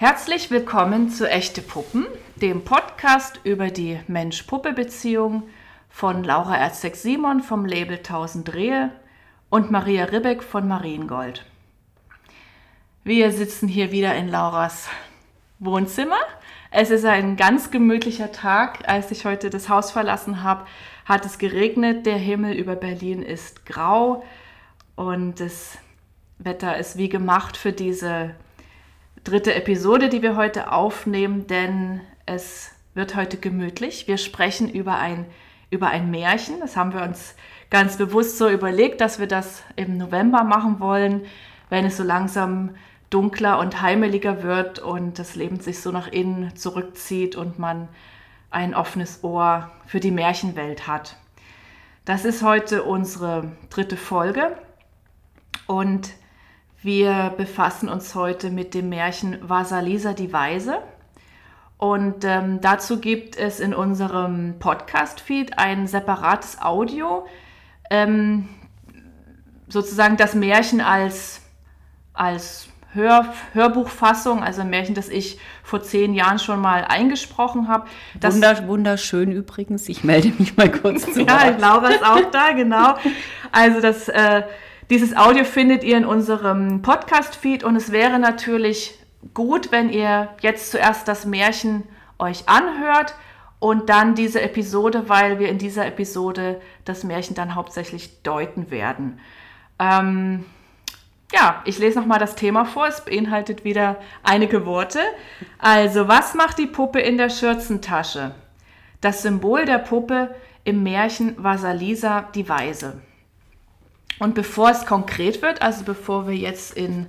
Herzlich willkommen zu Echte Puppen, dem Podcast über die Mensch-Puppe-Beziehung von Laura Erzek-Simon vom Label 1000 Rehe und Maria Ribbeck von Mariengold. Wir sitzen hier wieder in Lauras Wohnzimmer. Es ist ein ganz gemütlicher Tag. Als ich heute das Haus verlassen habe, hat es geregnet. Der Himmel über Berlin ist grau und das Wetter ist wie gemacht für diese dritte Episode, die wir heute aufnehmen, denn es wird heute gemütlich. Wir sprechen über ein, über ein Märchen. Das haben wir uns ganz bewusst so überlegt, dass wir das im November machen wollen, wenn es so langsam dunkler und heimeliger wird und das Leben sich so nach innen zurückzieht und man ein offenes Ohr für die Märchenwelt hat. Das ist heute unsere dritte Folge und wir befassen uns heute mit dem Märchen Vasalisa die Weise. Und ähm, dazu gibt es in unserem Podcast-Feed ein separates Audio, ähm, sozusagen das Märchen als, als Hör, Hörbuchfassung, also ein Märchen, das ich vor zehn Jahren schon mal eingesprochen habe. Wunder, wunderschön übrigens. Ich melde mich mal kurz zu Ja, Laura ist auch da, genau. Also das, äh, dieses Audio findet ihr in unserem Podcast-Feed und es wäre natürlich gut, wenn ihr jetzt zuerst das Märchen euch anhört und dann diese Episode, weil wir in dieser Episode das Märchen dann hauptsächlich deuten werden. Ähm, ja, ich lese nochmal das Thema vor. Es beinhaltet wieder einige Worte. Also, was macht die Puppe in der Schürzentasche? Das Symbol der Puppe im Märchen war Salisa die Weise. Und bevor es konkret wird, also bevor wir jetzt in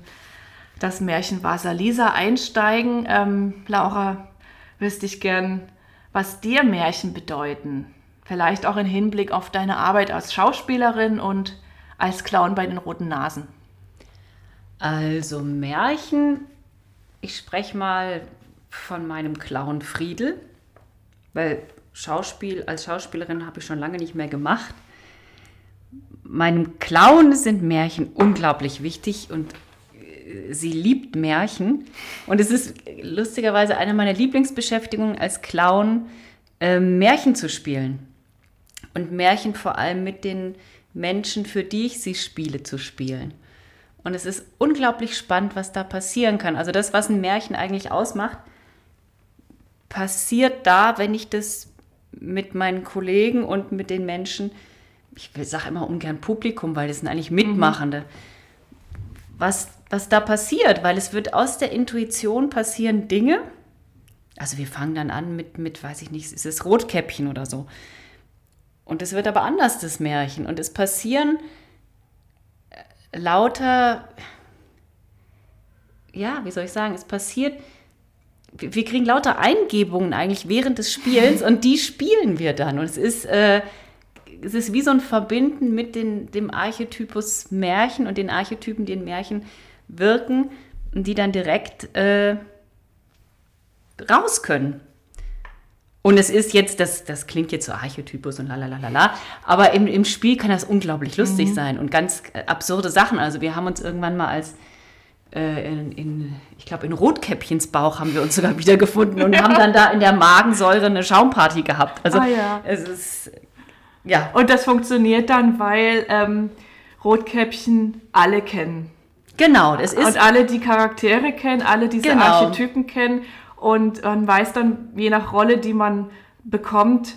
das Märchen Vasalisa einsteigen, ähm, Laura, wüsste ich gern, was dir Märchen bedeuten. Vielleicht auch im Hinblick auf deine Arbeit als Schauspielerin und als Clown bei den roten Nasen. Also Märchen, ich spreche mal von meinem Clown Friedel, weil Schauspiel als Schauspielerin habe ich schon lange nicht mehr gemacht. Meinem Clown sind Märchen unglaublich wichtig und äh, sie liebt Märchen. Und es ist lustigerweise eine meiner Lieblingsbeschäftigungen als Clown, äh, Märchen zu spielen. Und Märchen vor allem mit den Menschen, für die ich sie spiele, zu spielen. Und es ist unglaublich spannend, was da passieren kann. Also das, was ein Märchen eigentlich ausmacht, passiert da, wenn ich das mit meinen Kollegen und mit den Menschen, ich sage immer ungern Publikum, weil das sind eigentlich Mitmachende, mhm. was, was da passiert, weil es wird aus der Intuition passieren Dinge. Also wir fangen dann an mit, mit weiß ich nicht, ist es Rotkäppchen oder so. Und es wird aber anders, das Märchen. Und es passieren lauter, ja, wie soll ich sagen, es passiert, wir kriegen lauter Eingebungen eigentlich während des Spielens und die spielen wir dann. Und es ist, äh, es ist wie so ein Verbinden mit den, dem Archetypus Märchen und den Archetypen, die in Märchen wirken und die dann direkt äh, raus können. Und es ist jetzt, das, das klingt jetzt so Archetypus und lalalala, aber im, im Spiel kann das unglaublich lustig mhm. sein und ganz äh, absurde Sachen. Also wir haben uns irgendwann mal als äh, in, in, ich glaube, in Rotkäppchens Bauch haben wir uns sogar wiedergefunden und ja. haben dann da in der Magensäure eine Schaumparty gehabt. Also ah, ja. es ist, ja. Und das funktioniert dann, weil ähm, Rotkäppchen alle kennen. Genau, das ist. Und alle die Charaktere kennen, alle diese genau. Archetypen kennen und man weiß dann, je nach Rolle, die man bekommt,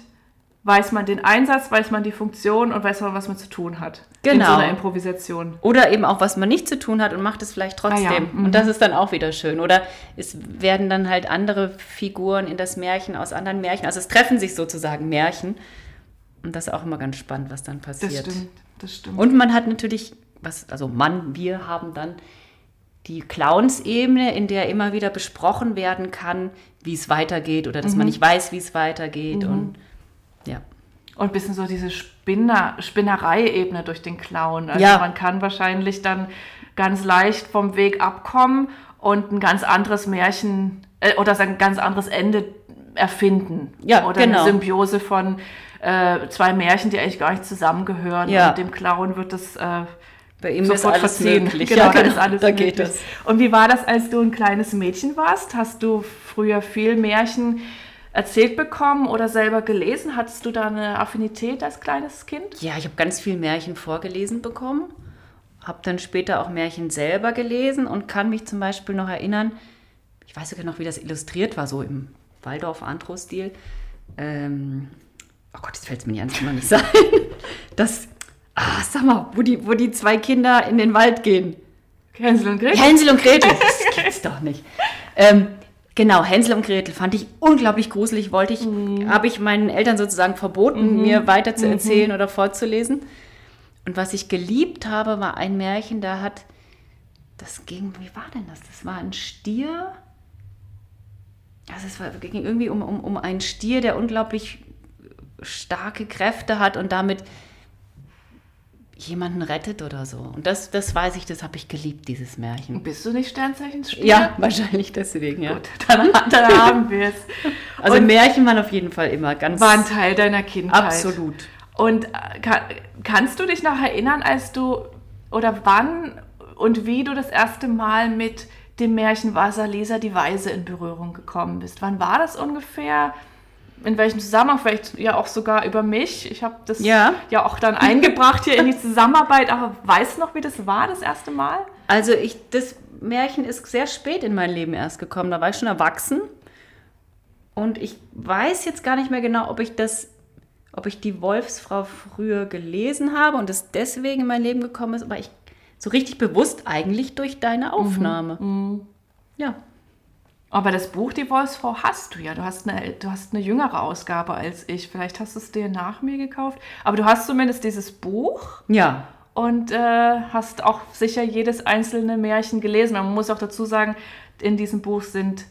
weiß man den Einsatz, weiß man die Funktion und weiß man, was man zu tun hat. Genau. In so einer Improvisation. Oder eben auch, was man nicht zu tun hat und macht es vielleicht trotzdem. Ah, ja. mhm. Und das ist dann auch wieder schön. Oder es werden dann halt andere Figuren in das Märchen aus anderen Märchen. Also es treffen sich sozusagen Märchen. Und das ist auch immer ganz spannend, was dann passiert. Das stimmt, das stimmt. Und man hat natürlich, was, also Mann, wir haben dann die Clowns-Ebene, in der immer wieder besprochen werden kann, wie es weitergeht oder dass mhm. man nicht weiß, wie es weitergeht. Mhm. Und ja. Und ein bisschen so diese Spinner, Spinnerei-Ebene durch den Clown. Also ja. man kann wahrscheinlich dann ganz leicht vom Weg abkommen und ein ganz anderes Märchen äh, oder ein ganz anderes Ende erfinden. Ja, oder genau. eine Symbiose von äh, zwei Märchen, die eigentlich gar nicht zusammengehören. Ja. Und dem Clown wird das äh, Bei ihm sofort ist alles verziehen. möglich. Genau, Ja, da ist alles Da möglich. geht es. Und wie war das, als du ein kleines Mädchen warst? Hast du früher viel Märchen erzählt bekommen oder selber gelesen? Hattest du da eine Affinität als kleines Kind? Ja, ich habe ganz viel Märchen vorgelesen bekommen, habe dann später auch Märchen selber gelesen und kann mich zum Beispiel noch erinnern, ich weiß sogar noch, wie das illustriert war, so im Waldorf-Andro-Stil. Ähm, oh Gott, jetzt fällt es mir jetzt noch nicht sein. Das, ah, sag mal, wo die, wo die zwei Kinder in den Wald gehen. Hänsel und Gretel? Hänsel und Gretel, das gibt's doch nicht. Ähm, genau, Hänsel und Gretel fand ich unglaublich gruselig. Wollte ich, habe ich meinen Eltern sozusagen verboten, mir weiter zu erzählen oder vorzulesen. Und was ich geliebt habe, war ein Märchen, da hat, das ging, wie war denn das? Das war ein Stier. Also es war, ging irgendwie um, um, um einen Stier, der unglaublich starke Kräfte hat und damit jemanden rettet oder so. Und das, das weiß ich, das habe ich geliebt, dieses Märchen. Bist du nicht Sternzeichen-Stier? Ja, wahrscheinlich deswegen, ja. Gut, dann, dann haben wir es. Also Und Märchen waren auf jeden Fall immer ganz war ein Teil deiner Kindheit. absolut. Und äh, kann, kannst du dich noch erinnern, als du oder wann und wie du das erste Mal mit dem Märchen Wasalisa die Weise in Berührung gekommen bist? Wann war das ungefähr? In welchem Zusammenhang? Vielleicht ja auch sogar über mich. Ich habe das Ja. ja auch dann eingebracht hier in die Zusammenarbeit. Aber weißt du noch, wie das war, das erste Mal? Also ich, das Märchen ist sehr spät in mein Leben erst gekommen. Da war ich schon erwachsen. Und ich weiß jetzt gar nicht mehr genau, ob ich das, ob ich die Wolfsfrau früher gelesen habe und es deswegen in mein Leben gekommen ist, aber ich so richtig bewusst eigentlich durch deine Aufnahme. Ja. Aber das Buch Die Wolfsfrau hast du ja. Du hast, eine, du hast eine jüngere Ausgabe als ich. Vielleicht hast du es dir nach mir gekauft. Aber du hast zumindest dieses Buch Ja. und äh, hast auch sicher jedes einzelne Märchen gelesen. Man muss auch dazu sagen, in diesem Buch sind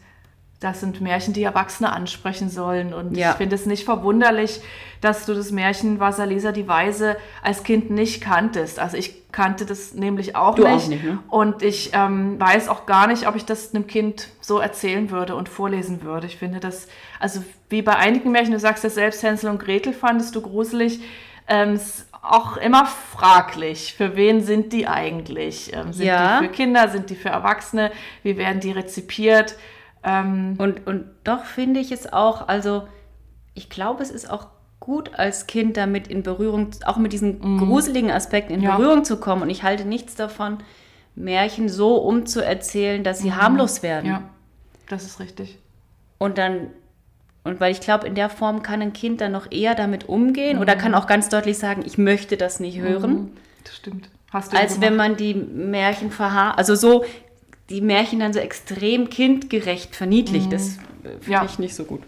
das sind Märchen, die Erwachsene ansprechen sollen. Und Ja. ich finde es nicht verwunderlich, dass du das Märchen Wasalisa die Weise als Kind nicht kanntest. Also ich kannte das nämlich auch Du auch nicht. nicht, ne? Und ich ähm, weiß auch gar nicht, ob ich das einem Kind so erzählen würde und vorlesen würde. Ich finde das, also wie bei einigen Märchen, du sagst ja selbst, Hänsel und Gretel fandest du gruselig, ähm, auch immer fraglich. Für wen sind die eigentlich? Ähm, sind Ja. die für Kinder, sind die für Erwachsene? Wie werden die rezipiert? Ähm, Und, und doch finde ich es auch, also ich glaube, es ist auch gut als Kind damit in Berührung, auch mit diesen gruseligen Aspekten in Mhm. Ja. Berührung zu kommen. Und ich halte nichts davon, Märchen so umzuerzählen, dass sie harmlos werden. Mhm. ja, das ist richtig. Und dann, und weil ich glaube, in der Form kann ein Kind dann noch eher damit umgehen Mhm. oder kann auch ganz deutlich sagen, ich möchte das nicht hören, Das stimmt. Hast du als so wenn gemacht? man die Märchen verharrt, also so die Märchen dann so extrem kindgerecht verniedlicht. Das äh, finde Mhm. Ja. ich nicht so gut.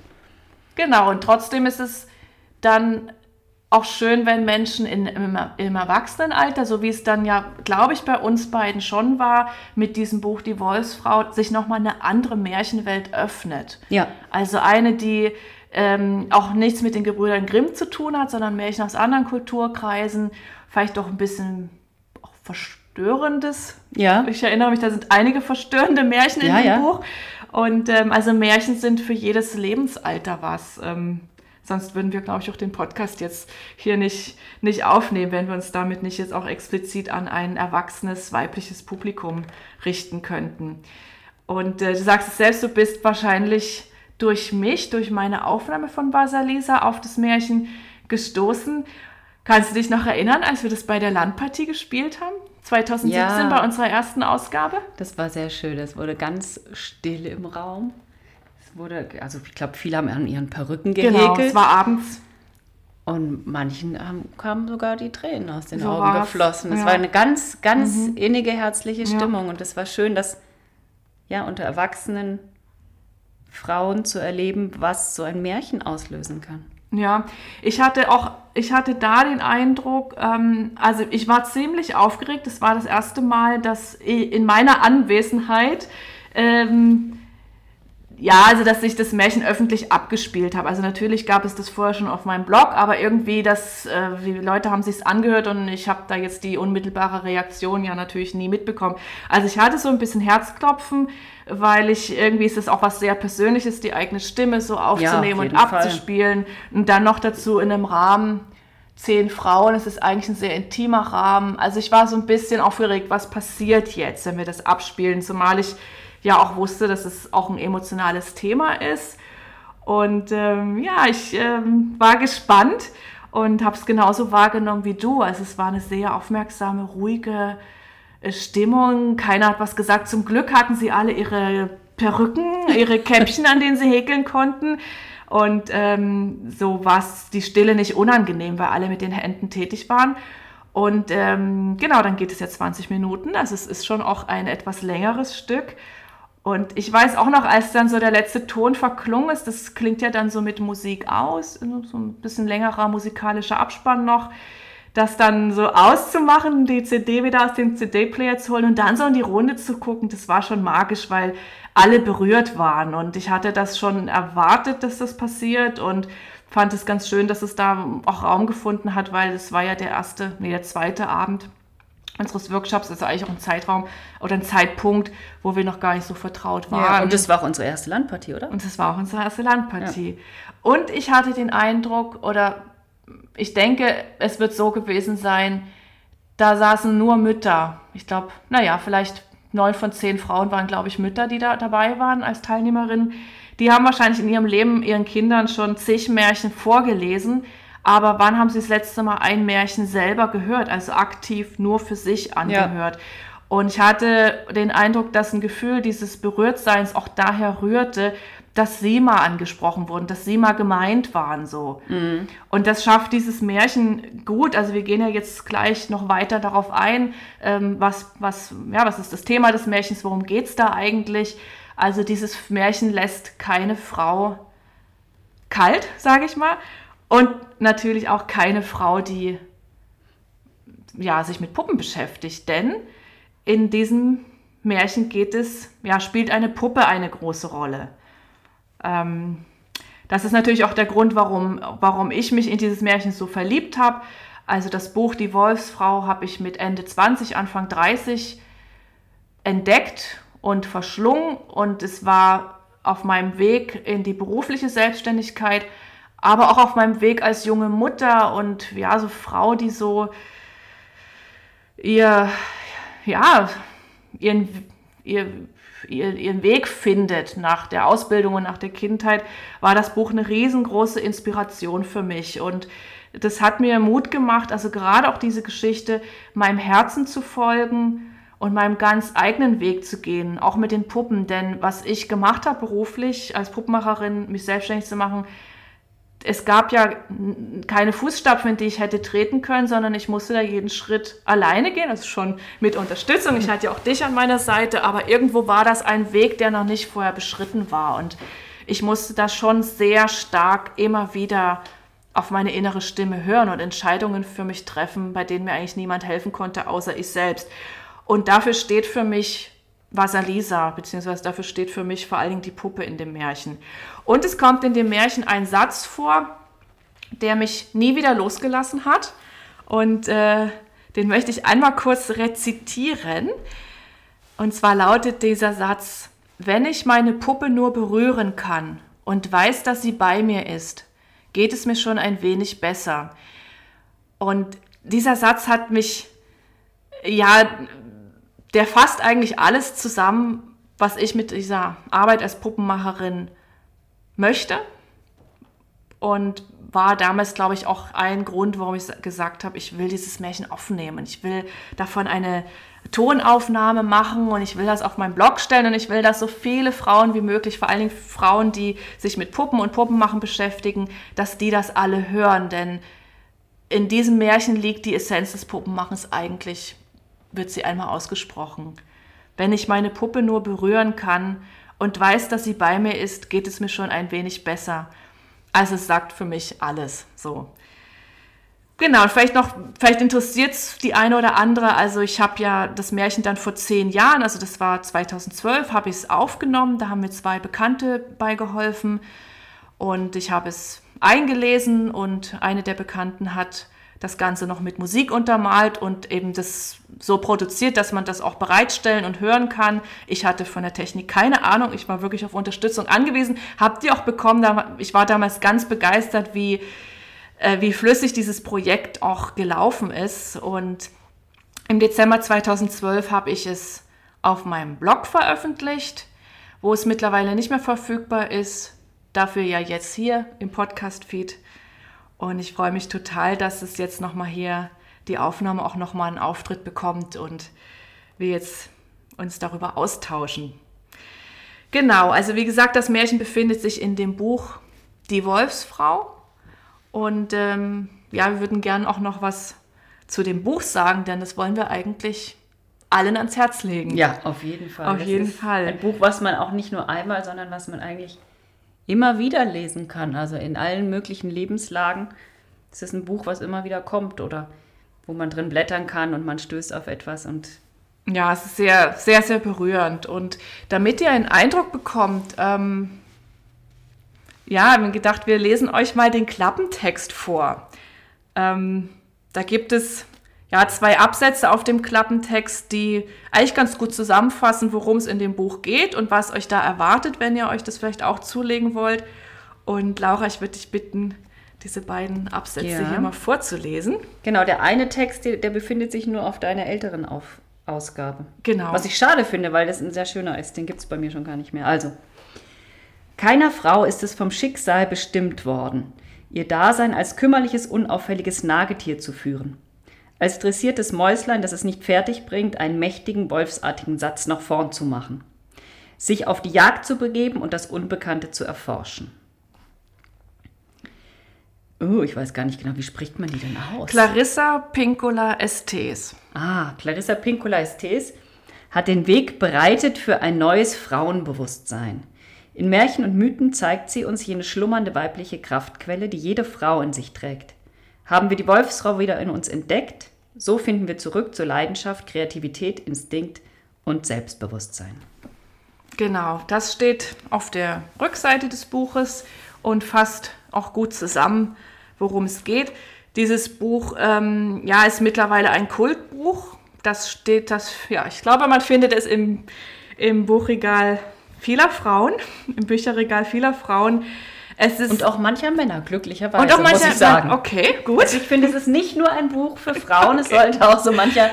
Genau, und trotzdem ist es dann auch schön, wenn Menschen in, im, im Erwachsenenalter, so wie es dann ja, glaube ich, bei uns beiden schon war, mit diesem Buch Die Wolfsfrau, sich nochmal eine andere Märchenwelt öffnet. Ja. Also eine, die ähm, auch nichts mit den Gebrüdern Grimm zu tun hat, sondern Märchen aus anderen Kulturkreisen, vielleicht auch ein bisschen auch Verstörendes. Ja. Ich erinnere mich, da sind einige verstörende Märchen in Ja, dem ja. Buch. Und ähm, also Märchen sind für jedes Lebensalter was. Ähm, sonst würden wir, glaube ich, auch den Podcast jetzt hier nicht, nicht aufnehmen, wenn wir uns damit nicht jetzt auch explizit an ein erwachsenes weibliches Publikum richten könnten. Und äh, du sagst es selbst, du bist wahrscheinlich durch mich, durch meine Aufnahme von Basalisa auf das Märchen gestoßen. Kannst du dich noch erinnern, als wir das bei der Landpartie gespielt haben? 2017 Ja. bei unserer ersten Ausgabe? Das war sehr schön. Es wurde ganz still im Raum. Es wurde, also ich glaube, viele haben an ihren Perücken gehäkelt. Genau, es war abends. und manchen haben, kamen sogar die Tränen aus den So Augen war's, geflossen. Es ja. Mhm. war eine ganz, ganz innige, herzliche Stimmung. Und es war schön, dass ja unter erwachsenen Frauen zu erleben, was so ein Märchen auslösen kann. Ja, ich hatte auch, ich hatte da den Eindruck, ähm, also ich war ziemlich aufgeregt. Es war das erste Mal, dass in meiner Anwesenheit, ähm, ja, also dass ich das Märchen öffentlich abgespielt habe. Also natürlich gab es das vorher schon auf meinem Blog, aber irgendwie das, äh, die Leute haben sich's angehört und ich habe da jetzt die unmittelbare Reaktion ja natürlich nie mitbekommen. Also ich hatte so ein bisschen Herzklopfen, weil ich irgendwie ist es auch was sehr Persönliches, die eigene Stimme so aufzunehmen und jeden Fall. abzuspielen und dann noch dazu in einem Rahmen, zehn Frauen. Es ist eigentlich ein sehr intimer Rahmen. Also ich war so ein bisschen aufgeregt, was passiert jetzt, wenn wir das abspielen, zumal ich ja auch wusste, dass es auch ein emotionales Thema ist. Und ähm, ja, ich ähm, war gespannt und habe es genauso wahrgenommen wie du. Also es war eine sehr aufmerksame, ruhige äh, Stimmung. Keiner hat was gesagt. Zum Glück hatten sie alle ihre Perücken, ihre Käppchen, an denen sie häkeln konnten. Und ähm, so war es die Stille nicht unangenehm, weil alle mit den Händen tätig waren. Und ähm, genau, dann geht es ja 20 Minuten. Also es ist schon auch ein etwas längeres Stück. Und ich weiß auch noch, als dann so der letzte Ton verklungen ist, das klingt ja dann so mit Musik aus, so ein bisschen längerer musikalischer Abspann noch, das dann so auszumachen, die CD wieder aus dem CD-Player zu holen und dann so in die Runde zu gucken, das war schon magisch, weil alle berührt waren. Und ich hatte das schon erwartet, dass das passiert und fand es ganz schön, dass es da auch Raum gefunden hat, weil es war ja der erste, nee, der zweite Abend unseres Workshops. Ist eigentlich auch ein Zeitraum oder ein Zeitpunkt, wo wir noch gar nicht so vertraut waren. Ja, und das war auch unsere erste Landpartie, oder? Und das war auch unsere erste Landpartie. Ja. Und ich hatte den Eindruck, oder ich denke, es wird so gewesen sein, da saßen nur Mütter. Ich glaube, naja, vielleicht neun von zehn Frauen waren, glaube ich, Mütter, die da dabei waren als Teilnehmerinnen. Die haben wahrscheinlich in ihrem Leben ihren Kindern schon zig Märchen vorgelesen. Aber wann haben sie das letzte Mal ein Märchen selber gehört, also aktiv nur für sich angehört? Ja. Und ich hatte den Eindruck, dass ein Gefühl dieses Berührtseins auch daher rührte, dass sie mal angesprochen wurden, dass sie mal gemeint waren so. Mhm. Und das schafft dieses Märchen gut. Also wir gehen ja jetzt gleich noch weiter darauf ein, ähm, was, was, ja, was ist das Thema des Märchens, worum geht es da eigentlich? Also dieses Märchen lässt keine Frau kalt, sage ich mal. Und natürlich auch keine Frau, die ja, sich mit Puppen beschäftigt. Denn in diesem Märchen geht es, ja, spielt eine Puppe eine große Rolle. Ähm, das ist natürlich auch der Grund, warum, warum ich mich in dieses Märchen so verliebt habe. Also das Buch Die Wolfsfrau habe ich mit Ende 20, Anfang 30 entdeckt und verschlungen und es war auf meinem Weg in die berufliche Selbstständigkeit, aber auch auf meinem Weg als junge Mutter und ja, so Frau, die so ihr, ja, ihren, ihr, ihren Weg findet nach der Ausbildung und nach der Kindheit, war das Buch eine riesengroße Inspiration für mich. Und das hat mir Mut gemacht, also gerade auch diese Geschichte, meinem Herzen zu folgen und meinem ganz eigenen Weg zu gehen, auch mit den Puppen. Denn was ich gemacht habe beruflich als Puppenmacherin, mich selbstständig zu machen, es gab ja keine Fußstapfen, die ich hätte treten können, sondern ich musste da jeden Schritt alleine gehen, also schon mit Unterstützung. Ich hatte ja auch dich an meiner Seite, aber irgendwo war das ein Weg, der noch nicht vorher beschritten war. Und ich musste da schon sehr stark immer wieder auf meine innere Stimme hören und Entscheidungen für mich treffen, bei denen mir eigentlich niemand helfen konnte, außer ich selbst. Und dafür steht für mich Vasalisa, beziehungsweise dafür steht für mich vor allen Dingen die Puppe in dem Märchen. Und es kommt in dem Märchen ein Satz vor, der mich nie wieder losgelassen hat. Und äh, den möchte ich einmal kurz rezitieren. Und zwar lautet dieser Satz, wenn ich meine Puppe nur berühren kann und weiß, dass sie bei mir ist, geht es mir schon ein wenig besser. Und dieser Satz hat mich ja der fasst eigentlich alles zusammen, was ich mit dieser Arbeit als Puppenmacherin möchte. Und war damals, glaube ich, auch ein Grund, warum ich gesagt habe, ich will dieses Märchen aufnehmen. Ich will davon eine Tonaufnahme machen und ich will das auf meinen Blog stellen und ich will, dass so viele Frauen wie möglich, vor allen Dingen Frauen, die sich mit Puppen und Puppenmachen beschäftigen, dass die das alle hören. Denn in diesem Märchen liegt die Essenz des Puppenmachens eigentlich wird sie einmal ausgesprochen. Wenn ich meine Puppe nur berühren kann und weiß, dass sie bei mir ist, geht es mir schon ein wenig besser. Also es sagt für mich alles so. Genau, vielleicht noch, vielleicht interessiert es die eine oder andere. Also ich habe ja das Märchen dann vor zehn Jahren, also das war 2012, habe ich es aufgenommen. Da haben mir zwei Bekannte beigeholfen und ich habe es eingelesen und eine der Bekannten hat das Ganze noch mit Musik untermalt und eben das so produziert, dass man das auch bereitstellen und hören kann. Ich hatte von der Technik keine Ahnung, ich war wirklich auf Unterstützung angewiesen. Habt ihr auch bekommen, ich war damals ganz begeistert, wie äh, wie flüssig dieses Projekt auch gelaufen ist. Und im Dezember 2012 habe ich es auf meinem Blog veröffentlicht, wo es mittlerweile nicht mehr verfügbar ist. Dafür ja jetzt hier im Podcast-Feed. Und ich freue mich total, dass es jetzt nochmal hier die Aufnahme auch nochmal einen Auftritt bekommt und wir jetzt uns darüber austauschen. Genau, also wie gesagt, das Märchen befindet sich in dem Buch Die Wolfsfrau. Und ähm, ja, wir würden gern auch noch was zu dem Buch sagen, denn das wollen wir eigentlich allen ans Herz legen. Ja, auf jeden Fall. Auf das jeden Fall. Ein Buch, was man auch nicht nur einmal, sondern was man eigentlich immer wieder lesen kann. Also in allen möglichen Lebenslagen. Es ist ein Buch, was immer wieder kommt oder wo man drin blättern kann und man stößt auf etwas und ja, es ist sehr, sehr, sehr berührend. Und damit ihr einen Eindruck bekommt, ähm, ja, haben wir gedacht, wir lesen euch mal den Klappentext vor. Ähm, da gibt es ja zwei Absätze auf dem Klappentext, die eigentlich ganz gut zusammenfassen, worum es in dem Buch geht und was euch da erwartet, wenn ihr euch das vielleicht auch zulegen wollt. Und Laura, ich würde dich bitten, diese beiden Absätze ja. hier mal vorzulesen. Genau, der eine Text, der, der befindet sich nur auf deiner älteren auf Ausgabe. Genau. Was ich schade finde, weil das ein sehr schöner ist. Den gibt es bei mir schon gar nicht mehr. Also, keiner Frau ist es vom Schicksal bestimmt worden, ihr Dasein als kümmerliches, unauffälliges Nagetier zu führen. Als dressiertes Mäuslein, das es nicht fertig bringt, einen mächtigen, wolfsartigen Satz nach vorn zu machen. Sich auf die Jagd zu begeben und das Unbekannte zu erforschen. Oh, ich weiß gar nicht genau, wie spricht man die denn aus? Clarissa Pinkola Estes. Ah, Clarissa Pinkola Estes hat den Weg bereitet für ein neues Frauenbewusstsein. In Märchen und Mythen zeigt sie uns jene schlummernde weibliche Kraftquelle, die jede Frau in sich trägt. Haben wir die Wolfsfrau wieder in uns entdeckt, so finden wir zurück zur Leidenschaft, Kreativität, Instinkt und Selbstbewusstsein. Genau, das steht auf der Rückseite des Buches und fasst auch gut zusammen, worum es geht. Dieses Buch ähm, ja, ist mittlerweile ein Kultbuch. Das steht, das, ja, ich glaube, man findet es im, im Buchregal vieler Frauen, im Bücherregal vieler Frauen. Es ist und auch mancher Männer, glücklicherweise, und auch mancher, muss ich sagen. Okay, gut. Also ich finde, es ist nicht nur ein Buch für Frauen, okay. es sollte auch so mancher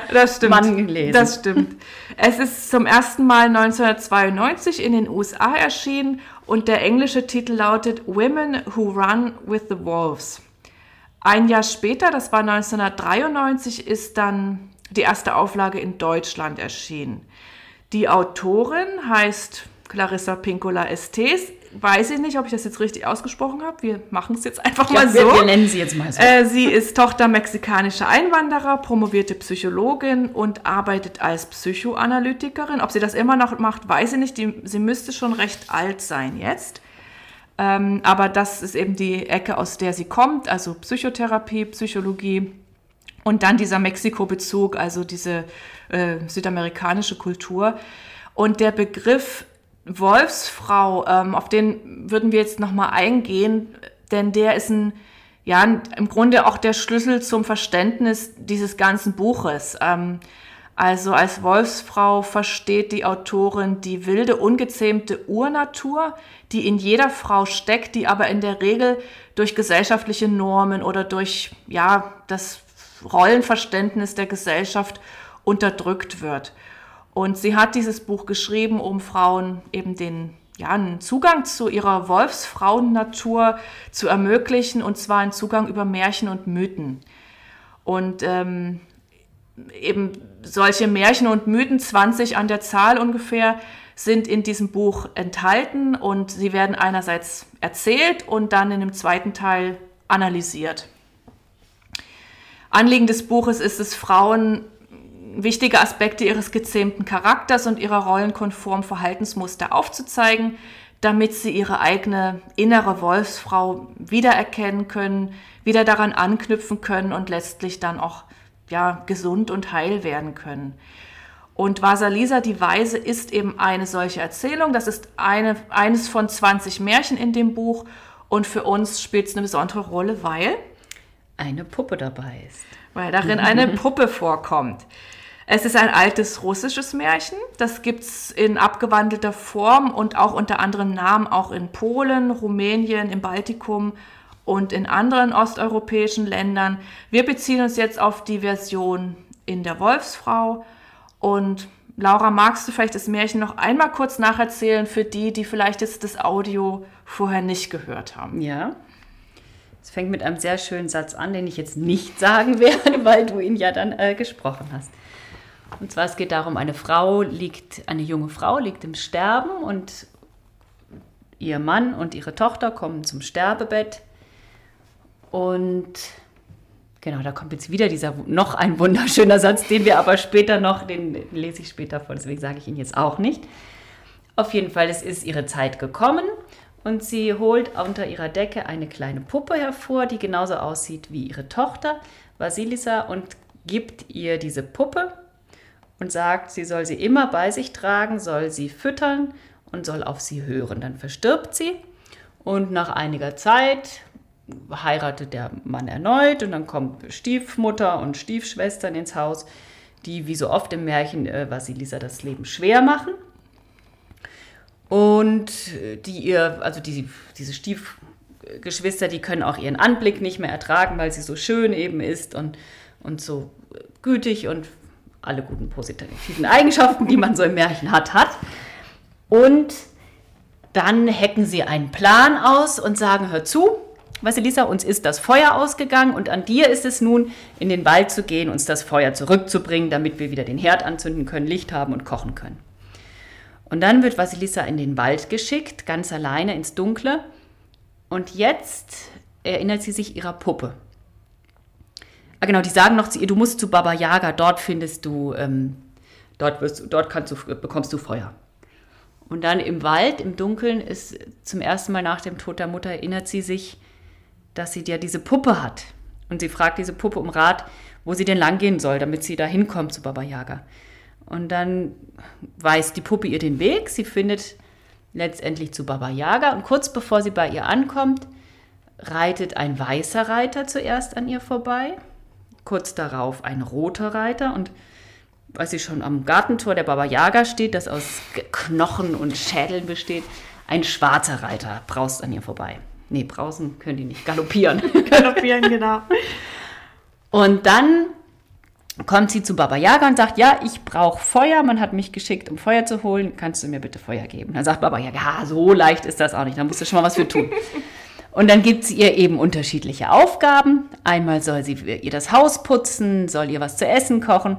Mann lesen. Das stimmt. Es ist zum ersten Mal 1992 in den USA erschienen und der englische Titel lautet Women Who Run with the Wolves. Ein Jahr später, das war 1993, ist dann die erste Auflage in Deutschland erschienen. Die Autorin heißt Clarissa Pinkola Estes. Weiß ich nicht, ob ich das jetzt richtig ausgesprochen habe. Wir machen es jetzt einfach ja, mal so. Wir, wir, nennen sie jetzt mal so. Äh, sie ist Tochter mexikanischer Einwanderer, promovierte Psychologin und arbeitet als Psychoanalytikerin. Ob sie das immer noch macht, weiß ich nicht. Die, sie müsste schon recht alt sein jetzt. Ähm, aber das ist eben die Ecke, aus der sie kommt, also Psychotherapie, Psychologie. Und dann dieser Mexiko-Bezug, also diese äh, südamerikanische Kultur. Und der Begriff Wolfsfrau, ähm, auf den würden wir jetzt nochmal eingehen, denn der ist ein, ja, im Grunde auch der Schlüssel zum Verständnis dieses ganzen Buches. Ähm, also als Wolfsfrau versteht die Autorin die wilde, ungezähmte Urnatur, die in jeder Frau steckt, die aber in der Regel durch gesellschaftliche Normen oder durch ja, das Rollenverständnis der Gesellschaft unterdrückt wird. Und sie hat dieses Buch geschrieben, um Frauen eben den ja, einen Zugang zu ihrer Wolfsfrauennatur zu ermöglichen, und zwar einen Zugang über Märchen und Mythen. Und ähm, eben solche Märchen und Mythen, 20 an der Zahl ungefähr, sind in diesem Buch enthalten und sie werden einerseits erzählt und dann in dem zweiten Teil analysiert. Anliegen des Buches ist es, Frauen wichtige Aspekte ihres gezähmten Charakters und ihrer rollenkonformen Verhaltensmuster aufzuzeigen, damit sie ihre eigene innere Wolfsfrau wiedererkennen können, wieder daran anknüpfen können und letztlich dann auch ja, gesund und heil werden können. Und Vasalisa die Weise ist eben eine solche Erzählung. Das ist eine, eines von 20 Märchen in dem Buch. Und für uns spielt es eine besondere Rolle, weil eine Puppe dabei ist. Weil darin eine Puppe vorkommt. Es ist ein altes russisches Märchen. Das gibt es in abgewandelter Form und auch unter anderem Namen auch in Polen, Rumänien, im Baltikum und in anderen osteuropäischen Ländern. Wir beziehen uns jetzt auf die Version in der Wolfsfrau. Und Laura, magst du vielleicht das Märchen noch einmal kurz nacherzählen für die, die vielleicht jetzt das Audio vorher nicht gehört haben? Ja. Es fängt mit einem sehr schönen Satz an, den ich jetzt nicht sagen werde, weil du ihn ja dann äh, gesprochen hast. Und zwar es geht darum, eine Frau liegt, eine junge Frau liegt im Sterben und ihr Mann und ihre Tochter kommen zum Sterbebett und genau, da kommt jetzt wieder dieser noch ein wunderschöner Satz, den wir aber später noch, den lese ich später vor, deswegen sage ich ihn jetzt auch nicht. Auf jeden Fall, es ist ihre Zeit gekommen und sie holt unter ihrer Decke eine kleine Puppe hervor, die genauso aussieht wie ihre Tochter Vasilisa und gibt ihr diese Puppe und sagt, sie soll sie immer bei sich tragen, soll sie füttern und soll auf sie hören. Dann verstirbt sie und nach einiger Zeit heiratet der Mann erneut und dann kommt Stiefmutter und Stiefschwestern ins Haus, die wie so oft im Märchen äh, Vasilisa das Leben schwer machen. Und die ihr, also die, diese Stiefgeschwister, die können auch ihren Anblick nicht mehr ertragen, weil sie so schön eben ist und, und so gütig und alle guten positiven Eigenschaften, die man so im Märchen hat, hat. Und dann hacken sie einen Plan aus und sagen, hör zu, Vasilisa, uns ist das Feuer ausgegangen und an dir ist es nun, in den Wald zu gehen, uns das Feuer zurückzubringen, damit wir wieder den Herd anzünden können, Licht haben und kochen können. Und dann wird Vasilisa in den Wald geschickt, ganz alleine ins Dunkle. Und jetzt erinnert sie sich ihrer Puppe. Ah, genau, die sagen noch zu ihr, du musst zu Baba Yaga, dort findest du, ähm, dort, wirst, dort kannst du, bekommst du Feuer. Und dann im Wald, im Dunkeln, ist zum ersten Mal nach dem Tod der Mutter erinnert sie sich, dass sie ja diese Puppe hat. Und sie fragt diese Puppe um Rat, wo sie denn lang gehen soll, damit sie da hinkommt zu Baba Yaga. Und dann weiß die Puppe ihr den Weg. Sie findet letztendlich zu Baba Yaga. Und kurz bevor sie bei ihr ankommt, reitet ein weißer Reiter zuerst an ihr vorbei. Kurz darauf ein roter Reiter. Und als sie schon am Gartentor der Baba Yaga steht, das aus Knochen und Schädeln besteht, ein schwarzer Reiter braust an ihr vorbei. Nee, brausen können die nicht. Galoppieren. Galoppieren, genau. Und dann kommt sie zu Baba Yaga und sagt, ja, ich brauche Feuer. Man hat mich geschickt, um Feuer zu holen. Kannst du mir bitte Feuer geben? Dann sagt Baba Yaga, ja, so leicht ist das auch nicht. Da musst du schon mal was für tun. Und dann gibt sie ihr eben unterschiedliche Aufgaben. Einmal soll sie ihr das Haus putzen, soll ihr was zu essen kochen.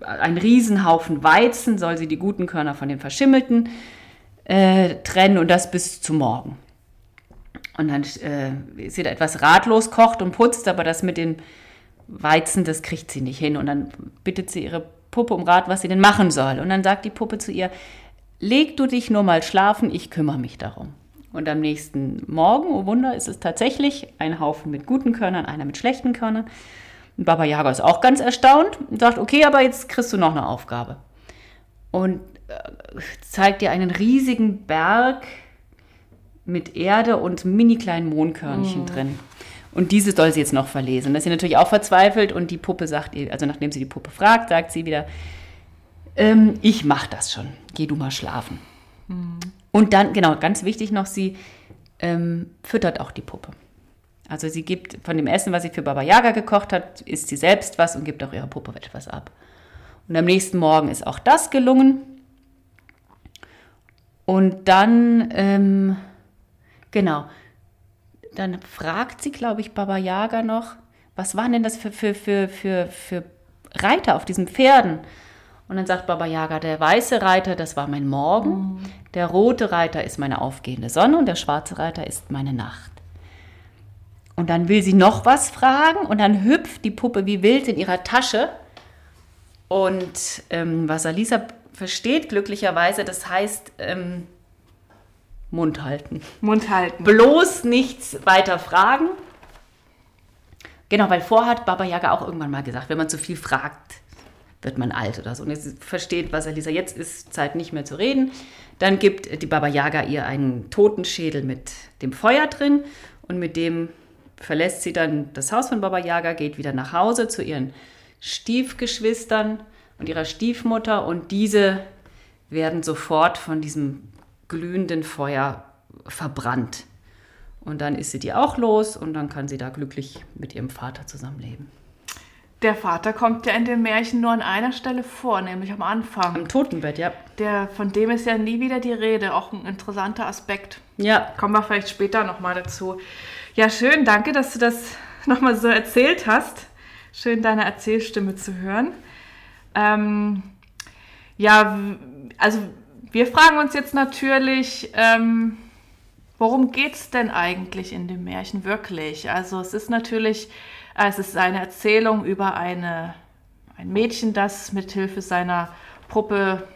Ein Riesenhaufen Weizen soll sie die guten Körner von den verschimmelten äh, trennen und das bis zum Morgen. Und dann äh, sie da etwas ratlos kocht und putzt, aber das mit den Weizen, das kriegt sie nicht hin. Und dann bittet sie ihre Puppe um Rat, was sie denn machen soll. Und dann sagt die Puppe zu ihr, leg du dich nur mal schlafen, ich kümmere mich darum. Und am nächsten Morgen, oh Wunder, ist es tatsächlich ein Haufen mit guten Körnern, einer mit schlechten Körnern. Und Baba Yaga ist auch ganz erstaunt und sagt, okay, aber jetzt kriegst du noch eine Aufgabe. Und äh, zeigt ihr einen riesigen Berg mit Erde und mini kleinen Mondkörnchen mm. drin. Und diese soll sie jetzt noch verlesen. Das ist sie natürlich auch verzweifelt und die Puppe sagt ihr, also nachdem sie die Puppe fragt, sagt sie wieder, ähm, ich mach das schon, geh du mal schlafen. Mm. Und dann, genau, ganz wichtig noch, sie ähm, füttert auch die Puppe. Also sie gibt von dem Essen, was sie für Baba Yaga gekocht hat, isst sie selbst was und gibt auch ihrer Puppe etwas ab. Und am nächsten Morgen ist auch das gelungen. Und dann ähm, Genau. Dann fragt sie, glaube ich, Baba Yaga noch, was waren denn das für, für, für, für, für Reiter auf diesen Pferden? Und dann sagt Baba Yaga, der weiße Reiter, das war mein Morgen, mhm. der rote Reiter ist meine aufgehende Sonne und der schwarze Reiter ist meine Nacht. Und dann will sie noch was fragen und dann hüpft die Puppe wie wild in ihrer Tasche. Und ähm, was Alisa versteht glücklicherweise, das heißt, ähm, Mund halten. Mund halten. Bloß nichts weiter fragen. Genau, weil vorher hat Baba Yaga auch irgendwann mal gesagt, wenn man zu viel fragt, wird man alt oder so. Und jetzt versteht, was Elisa jetzt ist, Zeit nicht mehr zu reden. Dann gibt die Baba Yaga ihr einen Totenschädel mit dem Feuer drin und mit dem verlässt sie dann das Haus von Baba Yaga, geht wieder nach Hause zu ihren Stiefgeschwistern und ihrer Stiefmutter und diese werden sofort von diesem glühenden Feuer verbrannt. Und dann ist sie die auch los und dann kann sie da glücklich mit ihrem Vater zusammenleben. Der Vater kommt ja in dem Märchen nur an einer Stelle vor, nämlich am Anfang. Am Totenbett, ja. Der, von dem ist ja nie wieder die Rede, auch ein interessanter Aspekt. Ja. Kommen wir vielleicht später nochmal dazu. Ja, schön, danke, dass du das nochmal so erzählt hast. Schön, deine Erzählstimme zu hören. Ähm, ja, also wir fragen uns jetzt natürlich, ähm, worum geht es denn eigentlich in dem Märchen wirklich? Also es ist natürlich, es ist eine Erzählung über eine, ein Mädchen, das mit Hilfe seiner Puppe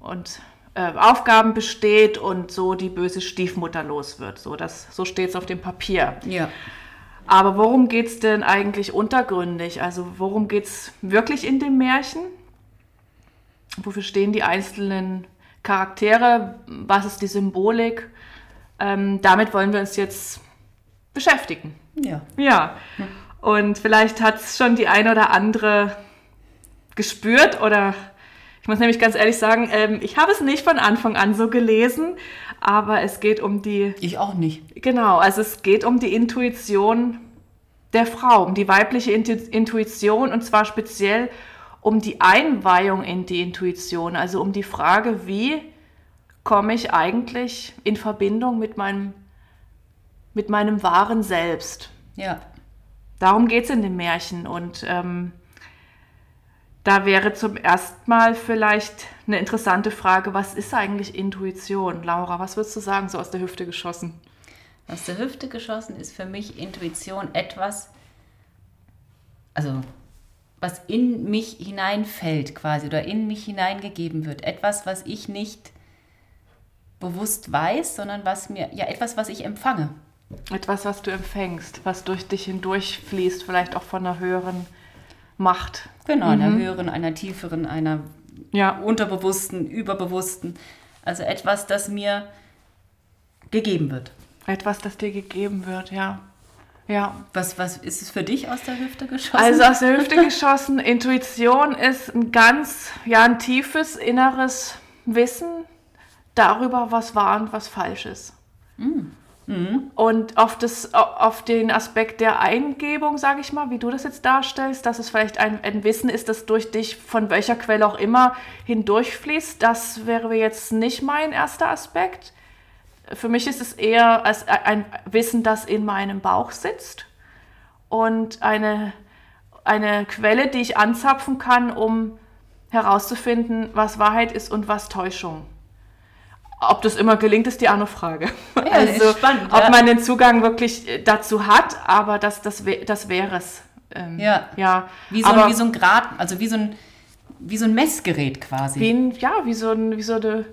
und äh, Aufgaben besteht und so die böse Stiefmutter los wird. So, das, so steht es auf dem Papier. Ja. Aber worum geht es denn eigentlich untergründig? Also worum geht es wirklich in dem Märchen? Wofür stehen die einzelnen Charaktere? Was ist die Symbolik? Ähm, damit wollen wir uns jetzt beschäftigen. Ja. Ja. Und vielleicht hat es schon die eine oder andere gespürt oder ich muss nämlich ganz ehrlich sagen, ähm, ich habe es nicht von Anfang an so gelesen, aber es geht um die Ich auch nicht. Genau, also es geht um die Intuition der Frau, um die weibliche Intu Intuition und zwar speziell um die Einweihung in die Intuition, also um die Frage, wie komme ich eigentlich in Verbindung mit meinem, mit meinem wahren Selbst. Ja. Darum geht es in dem Märchen und ähm, da wäre zum ersten Mal vielleicht eine interessante Frage, was ist eigentlich Intuition? Laura, was würdest du sagen, so aus der Hüfte geschossen? Aus der Hüfte geschossen ist für mich Intuition etwas, also was in mich hineinfällt quasi oder in mich hineingegeben wird. Etwas, was ich nicht bewusst weiß, sondern was mir, ja, etwas, was ich empfange. Etwas, was du empfängst, was durch dich hindurch fließt, vielleicht auch von einer höheren Macht. Genau, einer höheren, einer tieferen, einer Ja, unterbewussten, überbewussten. Also etwas, das mir gegeben wird. etwas, das dir gegeben wird, ja. Ja. Was, was ist es für dich aus der Hüfte geschossen? Also aus der Hüfte geschossen, Intuition ist ein ganz, ja, ein tiefes inneres Wissen darüber, was wahr und was falsch ist. Und auf, das, auf den Aspekt der Eingebung, sage ich mal, wie du das jetzt darstellst, dass es vielleicht ein, ein Wissen ist, das durch dich von welcher Quelle auch immer hindurchfließt, das wäre jetzt nicht mein erster Aspekt. Für mich ist es eher als ein Wissen, das in meinem Bauch sitzt und eine, eine Quelle, die ich anzapfen kann, um herauszufinden, was Wahrheit ist und was Täuschung. Ob das immer gelingt, ist die andere Frage. Ja, ist spannend, ob ja. man den Zugang wirklich äh, dazu hat, aber das, das, das wäre es. Ähm, Ja. ja. Wie so, aber ein, wie so ein Grad, also wie so ein, wie so ein Messgerät quasi. wie ein, ja, wie so, ein, wie so eine,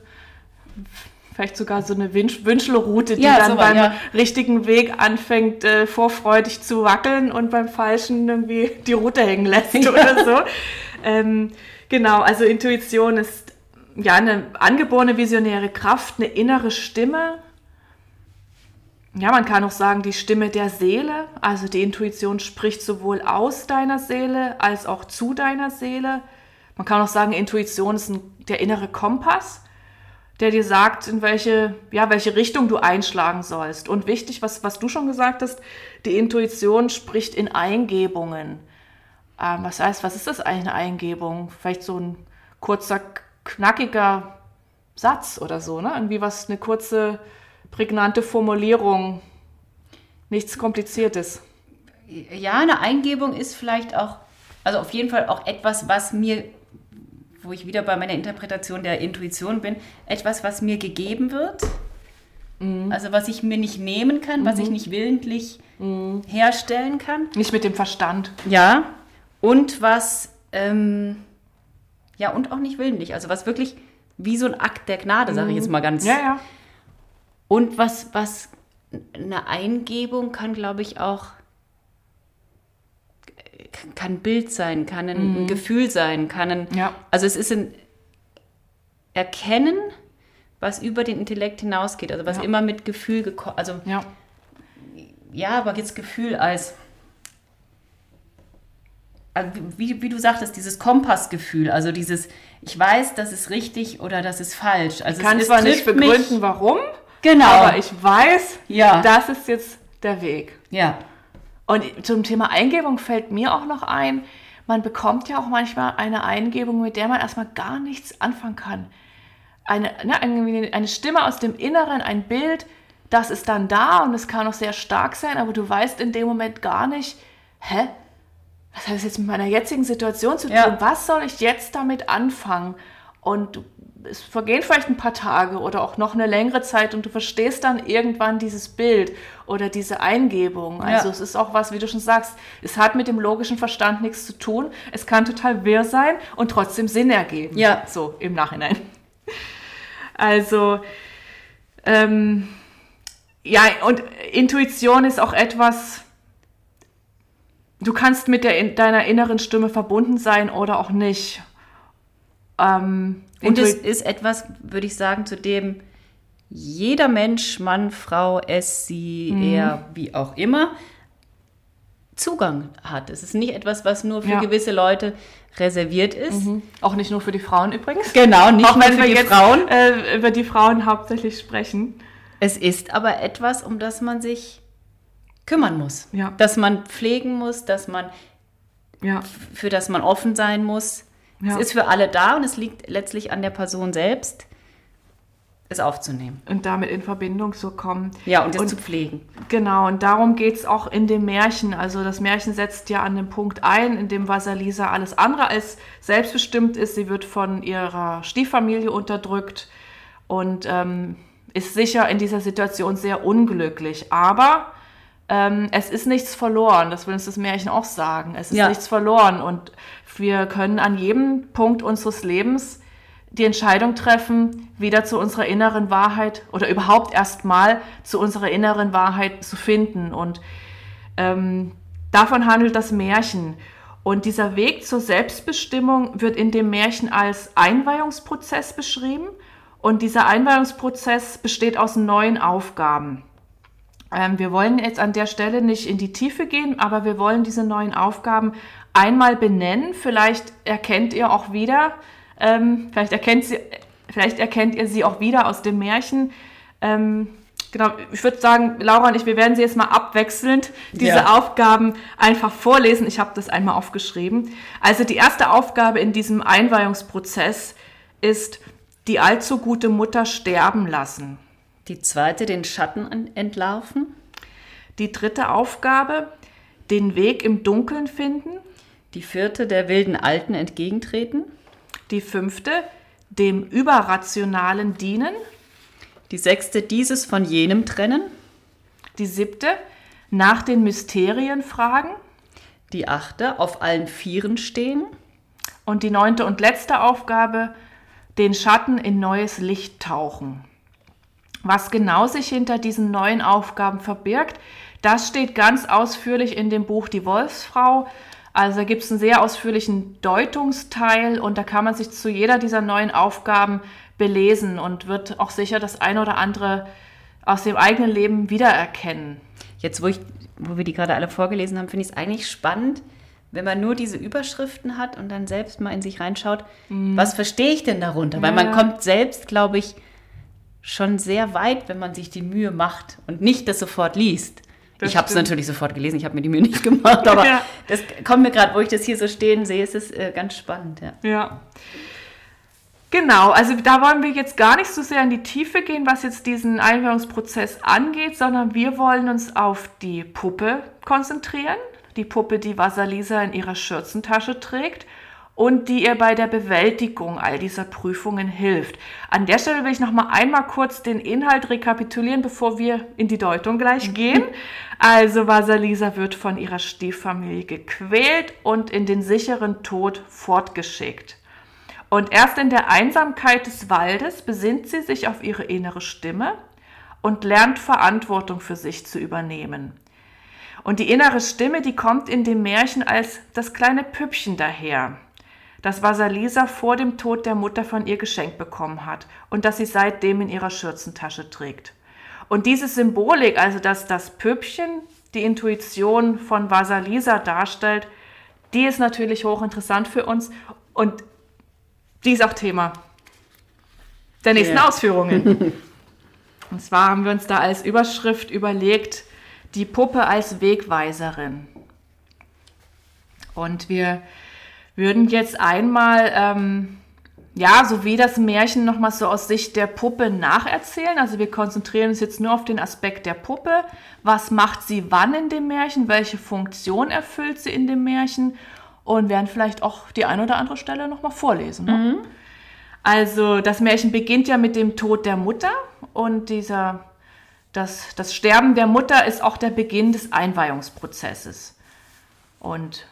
vielleicht sogar so eine Wünsch Wünschelroute, die Ja, dann so, beim ja. richtigen Weg anfängt, äh, vorfreudig zu wackeln und beim falschen irgendwie die Route hängen lässt oder so. Ähm, genau, also Intuition ist ja eine angeborene visionäre Kraft, eine innere Stimme. Ja, man kann auch sagen, die Stimme der Seele. Also die Intuition spricht sowohl aus deiner Seele als auch zu deiner Seele. Man kann auch sagen, Intuition ist ein, der innere Kompass, der dir sagt, in welche, ja, welche Richtung du einschlagen sollst. Und wichtig, was, was du schon gesagt hast, die Intuition spricht in Eingebungen. Ähm, was heißt, was ist das eigentlich eine Eingebung? Vielleicht so ein kurzer, knackiger Satz oder so, ne? Irgendwie was, eine kurze, prägnante Formulierung. Nichts Kompliziertes. Ja, eine Eingebung ist vielleicht auch, also auf jeden Fall auch etwas, was mir, wo ich wieder bei meiner Interpretation der Intuition bin, etwas, was mir gegeben wird. Also was ich mir nicht nehmen kann, was ich nicht willentlich herstellen kann. Nicht mit dem Verstand. Ja. Und was, ähm, ja, und auch nicht willentlich. Also was wirklich wie so ein Akt der Gnade, sage ich jetzt mal ganz. Ja, ja. Und was, was eine Eingebung kann, glaube ich, auch kann ein Bild sein, kann ein, ein Gefühl sein, kann ein, Ja. also es ist ein Erkennen, was über den Intellekt hinausgeht, also was Ja. immer mit Gefühl gekommen, also Ja. ja, aber jetzt Gefühl als, wie, wie du sagtest, dieses Kompassgefühl, also dieses, ich weiß, das ist richtig oder das ist falsch. Also Ich kann es, es zwar nicht trifft mich- begründen, warum, Genau. Aber ich weiß, Ja. das ist jetzt der Weg. Ja. Und zum Thema Eingebung fällt mir auch noch ein, man bekommt ja auch manchmal eine Eingebung, mit der man erstmal gar nichts anfangen kann. Eine, ne, eine, eine Stimme aus dem Inneren, ein Bild, das ist dann da und es kann auch sehr stark sein, aber du weißt in dem Moment gar nicht, hä? Was hat das jetzt mit meiner jetzigen Situation zu tun? Ja. Was soll ich jetzt damit anfangen? Und es vergehen vielleicht ein paar Tage oder auch noch eine längere Zeit und du verstehst dann irgendwann dieses Bild oder diese Eingebung. Also Ja. es ist auch was, wie du schon sagst, es hat mit dem logischen Verstand nichts zu tun. Es kann total wirr sein und trotzdem Sinn ergeben. Ja. So im Nachhinein. Also, ähm, ja, und Intuition ist auch etwas, du kannst mit der, in, deiner inneren Stimme verbunden sein oder auch nicht. Ähm, Und es ist etwas, würde ich sagen, zu dem jeder Mensch, Mann, Frau, es, sie, Mhm. er, wie auch immer, Zugang hat. Es ist nicht etwas, was nur für Ja. gewisse Leute reserviert ist. auch nicht nur für die Frauen übrigens. Genau, nicht Auch nur wenn für wir die jetzt Frauen. Äh, über die Frauen hauptsächlich sprechen. Es ist aber etwas, um das man sich kümmern muss. Ja. Dass man pflegen muss, dass man, Ja. für das man offen sein muss. Ja. Es ist für alle da und es liegt letztlich an der Person selbst, es aufzunehmen. Und damit in Verbindung zu kommen. Ja, und es zu pflegen. Genau, und darum geht es auch in dem Märchen. Also das Märchen setzt ja an den Punkt ein, in dem Vasalisa alles andere als selbstbestimmt ist. Sie wird von ihrer Stieffamilie unterdrückt und ähm, ist sicher in dieser Situation sehr unglücklich. Aber ähm, es ist nichts verloren, das will uns das Märchen auch sagen. Es ist Ja. nichts verloren und wir können an jedem Punkt unseres Lebens die Entscheidung treffen, wieder zu unserer inneren Wahrheit oder überhaupt erstmal zu unserer inneren Wahrheit zu finden. Und ähm, davon handelt das Märchen. Und dieser Weg zur Selbstbestimmung wird in dem Märchen als Einweihungsprozess beschrieben. Und dieser Einweihungsprozess besteht aus neun Aufgaben. Ähm, wir wollen jetzt an der Stelle nicht in die Tiefe gehen, aber wir wollen diese neuen Aufgaben einmal benennen. Vielleicht erkennt ihr auch wieder, ähm, vielleicht, erkennt sie, vielleicht erkennt ihr sie auch wieder aus dem Märchen. Ähm, genau, ich würde sagen, Laura und ich, wir werden sie jetzt mal abwechselnd diese Ja. Aufgaben einfach vorlesen. Ich habe das einmal aufgeschrieben. Also die erste Aufgabe in diesem Einweihungsprozess ist, die allzu gute Mutter sterben lassen. Die zweite, den Schatten en- entlarven. Die dritte Aufgabe, den Weg im Dunkeln finden. Die vierte, der wilden Alten entgegentreten. Die fünfte, dem Überrationalen dienen. Die sechste, dieses von jenem trennen. Die siebte, nach den Mysterien fragen. Die achte, auf allen Vieren stehen. Und die neunte und letzte Aufgabe, den Schatten in neues Licht tauchen. Was genau sich hinter diesen neuen Aufgaben verbirgt, das steht ganz ausführlich in dem Buch Die Wolfsfrau. Also da gibt es einen sehr ausführlichen Deutungsteil und da kann man sich zu jeder dieser neuen Aufgaben belesen und wird auch sicher das eine oder andere aus dem eigenen Leben wiedererkennen. Jetzt, wo, ich, wo wir die gerade alle vorgelesen haben, finde ich es eigentlich spannend, wenn man nur diese Überschriften hat und dann selbst mal in sich reinschaut, was verstehe ich denn darunter? Weil man Ja. kommt selbst, glaube ich, schon sehr weit, wenn man sich die Mühe macht und nicht das sofort liest. Das ich habe es natürlich sofort gelesen, ich habe mir die Mühe nicht gemacht, aber Ja. das kommt mir gerade, wo ich das hier so stehen sehe, ist es äh, ganz spannend. Ja. Ja. Genau, also da wollen wir jetzt gar nicht so sehr in die Tiefe gehen, was jetzt diesen Einweihungsprozess angeht, sondern wir wollen uns auf die Puppe konzentrieren. Die Puppe, die Vasalisa in ihrer Schürzentasche trägt und die ihr bei der Bewältigung all dieser Prüfungen hilft. An der Stelle will ich noch mal einmal kurz den Inhalt rekapitulieren, bevor wir in die Deutung gleich gehen. Also Vasalisa wird von ihrer Stieffamilie gequält und in den sicheren Tod fortgeschickt. Und erst in der Einsamkeit des Waldes besinnt sie sich auf ihre innere Stimme und lernt Verantwortung für sich zu übernehmen. Und die innere Stimme, die kommt in dem Märchen als das kleine Püppchen daher, das Vasalisa vor dem Tod der Mutter von ihr geschenkt bekommen hat und das sie seitdem in ihrer Schürzentasche trägt. Und diese Symbolik, also dass das Püppchen die Intuition von Vasalisa darstellt, die ist natürlich hochinteressant für uns und die ist auch Thema der nächsten Ja. Ausführungen. Und zwar haben wir uns da als Überschrift überlegt, die Puppe als Wegweiserin. Und wir würden jetzt einmal, ähm, ja, so wie das Märchen nochmal so aus Sicht der Puppe nacherzählen. Also wir konzentrieren uns jetzt nur auf den Aspekt der Puppe. Was macht sie wann in dem Märchen? Welche Funktion erfüllt sie in dem Märchen? Und werden vielleicht auch die eine oder andere Stelle nochmal vorlesen. Ne? Mhm. Also das Märchen beginnt ja mit dem Tod der Mutter und dieser, das, das Sterben der Mutter ist auch der Beginn des Einweihungsprozesses. Und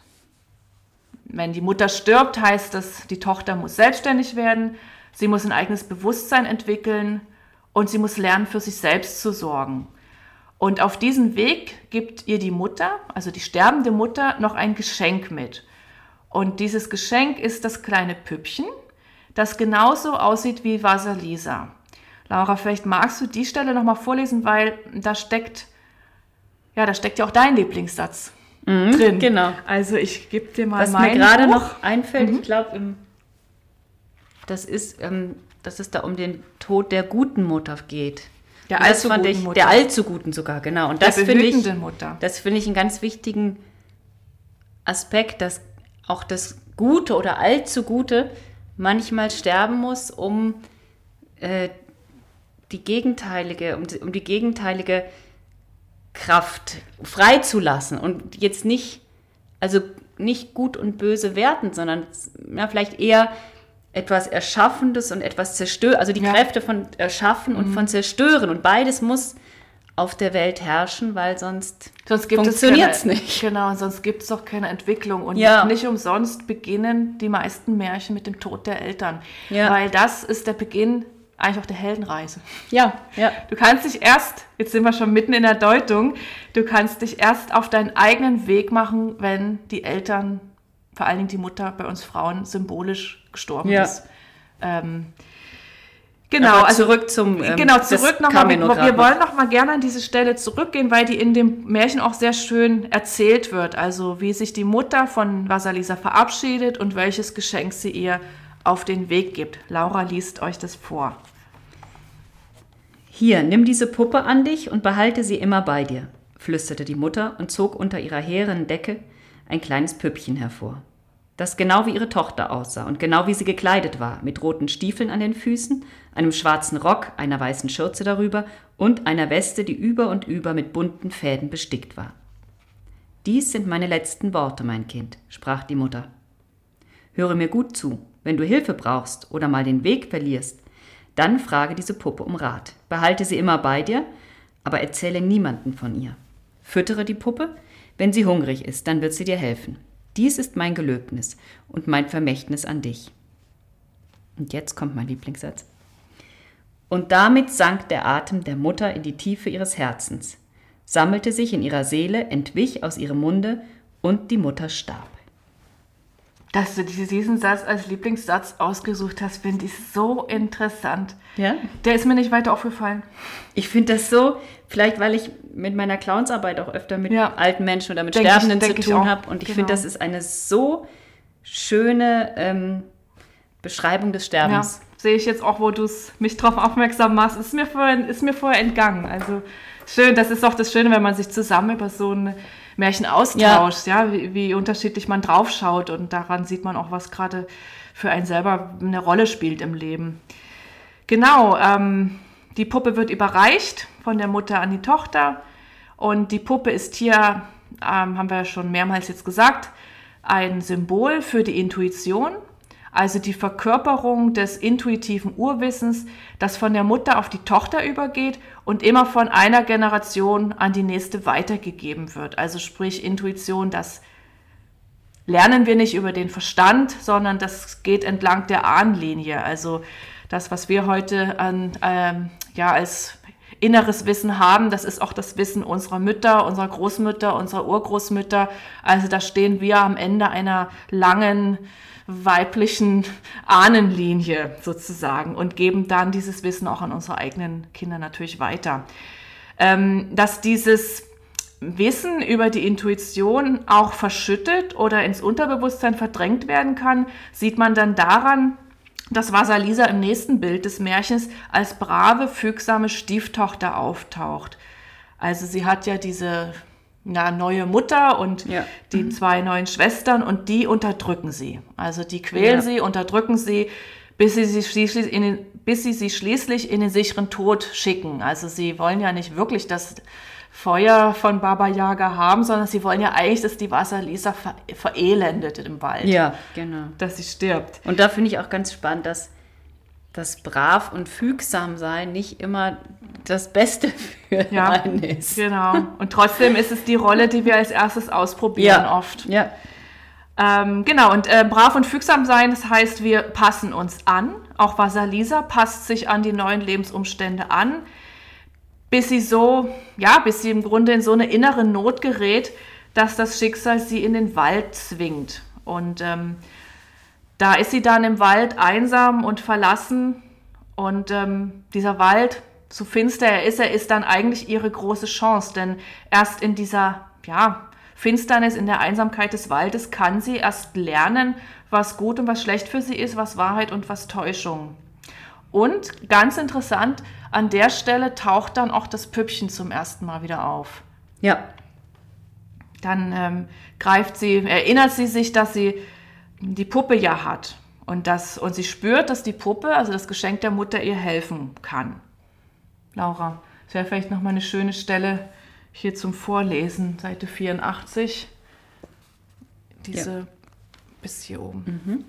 wenn die Mutter stirbt, heißt das, die Tochter muss selbstständig werden, sie muss ein eigenes Bewusstsein entwickeln und sie muss lernen, für sich selbst zu sorgen. Und auf diesen Weg gibt ihr die Mutter, also die sterbende Mutter, noch ein Geschenk mit. Und dieses Geschenk ist das kleine Püppchen, das genauso aussieht wie Vasalisa. Laura, vielleicht magst du die Stelle nochmal vorlesen, weil da steckt, ja, da steckt ja auch dein Lieblingssatz mhm, drin. Genau. Also ich gebe dir mal Was mir gerade noch einfällt, mhm. ich glaube, das ist, ähm, dass es da um den Tod der guten Mutter geht. Der allzu guten ich, Mutter. Der allzu guten sogar, genau. Und das finde ich, Mutter. das finde ich einen ganz wichtigen Aspekt, dass auch das Gute oder allzu Gute manchmal sterben muss, um äh, die gegenteilige, um, um die gegenteilige Kraft freizulassen und jetzt nicht, also nicht gut und böse werten, sondern ja, vielleicht eher etwas Erschaffendes und etwas Zerstören, also die ja. Kräfte von Erschaffen mhm. und von Zerstören. Und beides muss auf der Welt herrschen, weil sonst, sonst funktioniert es nicht. Genau, sonst gibt es doch keine Entwicklung. Und ja. nicht umsonst beginnen die meisten Märchen mit dem Tod der Eltern. Ja. Weil das ist der Beginn eigentlich auch der Heldenreise. Ja, ja. Du kannst dich erst, jetzt sind wir schon mitten in der Deutung, du kannst dich erst auf deinen eigenen Weg machen, wenn die Eltern, vor allen Dingen die Mutter bei uns Frauen, symbolisch gestorben ja. ist. Ähm, Genau, Aber also zurück zum ähm, genau zurück nochmal. Wir, wir wollen noch mal gerne an diese Stelle zurückgehen, weil die in dem Märchen auch sehr schön erzählt wird. Also wie sich die Mutter von Vasalisa verabschiedet und welches Geschenk sie ihr auf den Weg gibt. Laura liest euch das vor. Hier, nimm diese Puppe an dich und behalte sie immer bei dir, flüsterte die Mutter und zog unter ihrer hehren Decke ein kleines Püppchen hervor das genau wie ihre Tochter aussah und genau wie sie gekleidet war, mit roten Stiefeln an den Füßen, einem schwarzen Rock, einer weißen Schürze darüber und einer Weste, die über und über mit bunten Fäden bestickt war. Dies sind meine letzten Worte, mein Kind, sprach die Mutter. Höre mir gut zu, wenn du Hilfe brauchst oder mal den Weg verlierst, dann frage diese Puppe um Rat. Behalte sie immer bei dir, aber erzähle niemanden von ihr. Füttere die Puppe, wenn sie hungrig ist, dann wird sie dir helfen. Dies ist mein Gelöbnis und mein Vermächtnis an dich. Und jetzt kommt mein Lieblingssatz. Und damit sank der Atem der Mutter in die Tiefe ihres Herzens, sammelte sich in ihrer Seele, entwich aus ihrem Munde und die Mutter starb. Dass du diesen Satz als Lieblingssatz ausgesucht hast, finde ich so interessant. Ja? Der ist mir nicht weiter aufgefallen. Ich finde das so, vielleicht weil ich mit meiner Clownsarbeit auch öfter mit ja. alten Menschen oder mit denk Sterbenden ich, zu tun habe. Und ich genau. finde, das ist eine so schöne ähm, Beschreibung des Sterbens. Ja, sehe ich jetzt auch, wo du mich darauf aufmerksam machst. Ist mir, vorher, ist mir vorher entgangen. Also schön, das ist auch das Schöne, wenn man sich zusammen über so ein Märchen austauscht, ja, ja wie, wie, unterschiedlich man draufschaut. Und daran sieht man auch, was gerade für einen selber eine Rolle spielt im Leben. Genau, ähm, die Puppe wird überreicht von der Mutter an die Tochter. Und die Puppe ist hier, ähm, haben wir ja schon mehrmals jetzt gesagt, ein Symbol für die Intuition, also die Verkörperung des intuitiven Urwissens, das von der Mutter auf die Tochter übergeht und immer von einer Generation an die nächste weitergegeben wird. Also sprich Intuition, das lernen wir nicht über den Verstand, sondern das geht entlang der Ahnenlinie. Also das, was wir heute an, ähm, ja, als inneres Wissen haben, das ist auch das Wissen unserer Mütter, unserer Großmütter, unserer Urgroßmütter. Also da stehen wir am Ende einer langen weiblichen Ahnenlinie sozusagen und geben dann dieses Wissen auch an unsere eigenen Kinder natürlich weiter. Ähm, dass dieses Wissen über die Intuition auch verschüttet oder ins Unterbewusstsein verdrängt werden kann, sieht man dann daran, dass Vasalisa im nächsten Bild des Märchens als brave, fügsame Stieftochter auftaucht. Also sie hat ja diese na, neue Mutter und Ja. die zwei neuen Schwestern und die unterdrücken sie. Also die quälen Ja. sie, unterdrücken sie, bis sie, sie schließlich in den, bis sie sie schließlich in den sicheren Tod schicken. Also sie wollen ja nicht wirklich das Feuer von Baba Yaga haben, sondern sie wollen ja eigentlich, dass die Vasalisa ver verelendet im Wald, Ja, genau. dass sie stirbt. Und da finde ich auch ganz spannend, dass das brav und fügsam sein nicht immer das Beste für Ja, einen ist. genau. Und trotzdem ist es die Rolle, die wir als erstes ausprobieren oft. Ja, Ähm, genau, und äh, brav und fügsam sein, das heißt, wir passen uns an. Auch Vasalisa passt sich an die neuen Lebensumstände an, bis sie so, ja, bis sie im Grunde in so eine innere Not gerät, dass das Schicksal sie in den Wald zwingt. Und ähm, da ist sie dann im Wald einsam und verlassen. Und ähm, dieser Wald, so finster er ist, er ist dann eigentlich ihre große Chance. Denn erst in dieser ja, Finsternis, in der Einsamkeit des Waldes kann sie erst lernen, was gut und was schlecht für sie ist, was Wahrheit und was Täuschung. Und ganz interessant, an der Stelle taucht dann auch das Püppchen zum ersten Mal wieder auf. ja, Dann ähm, greift sie, erinnert sie sich, dass sie die Puppe ja hat. Und, das, und sie spürt, dass die Puppe, also das Geschenk der Mutter, ihr helfen kann. Laura, das wäre vielleicht nochmal eine schöne Stelle hier zum Vorlesen, Seite 84. Diese bis hier oben.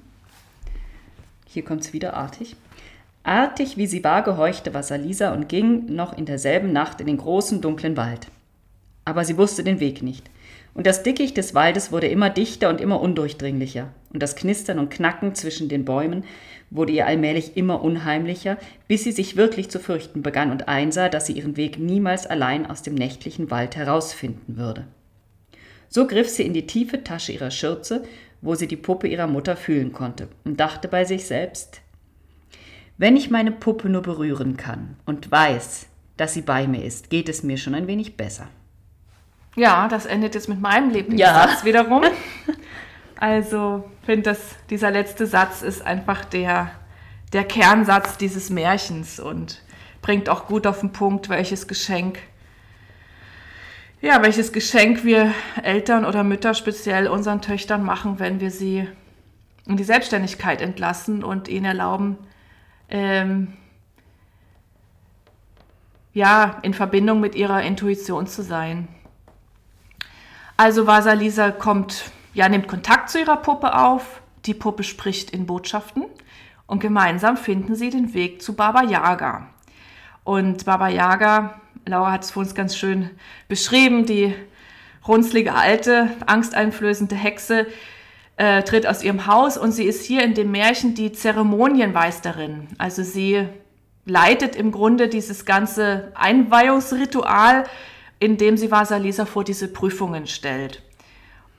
hier kommt es wieder artig. Artig wie sie war, gehorchte Vasalisa und ging noch in derselben Nacht in den großen dunklen Wald. Aber sie wusste den Weg nicht. Und das Dickicht des Waldes wurde immer dichter und immer undurchdringlicher. Und das Knistern und Knacken zwischen den Bäumen wurde ihr allmählich immer unheimlicher, bis sie sich wirklich zu fürchten begann und einsah, dass sie ihren Weg niemals allein aus dem nächtlichen Wald herausfinden würde. So griff sie in die tiefe Tasche ihrer Schürze, wo sie die Puppe ihrer Mutter fühlen konnte, und dachte bei sich selbst, wenn ich meine Puppe nur berühren kann und weiß, dass sie bei mir ist, geht es mir schon ein wenig besser. Ja, das endet jetzt mit meinem Lieblingssatz Ja. wiederum. Also, finde dass dieser letzte Satz ist einfach der, der Kernsatz dieses Märchens und bringt auch gut auf den Punkt, welches Geschenk, ja, welches Geschenk wir Eltern oder Mütter speziell unseren Töchtern machen, wenn wir sie in die Selbstständigkeit entlassen und ihnen erlauben, ähm, ja, in Verbindung mit ihrer Intuition zu sein. Also Vasalisa kommt, ja, nimmt Kontakt zu ihrer Puppe auf. Die Puppe spricht in Botschaften und gemeinsam finden sie den Weg zu Baba Yaga. Und Baba Yaga, Laura hat es für uns ganz schön beschrieben, die runzlige alte, angsteinflößende Hexe äh, tritt aus ihrem Haus und sie ist hier in dem Märchen die Zeremonienmeisterin. Also sie leitet im Grunde dieses ganze Einweihungsritual, indem sie Vasalisa vor diese Prüfungen stellt.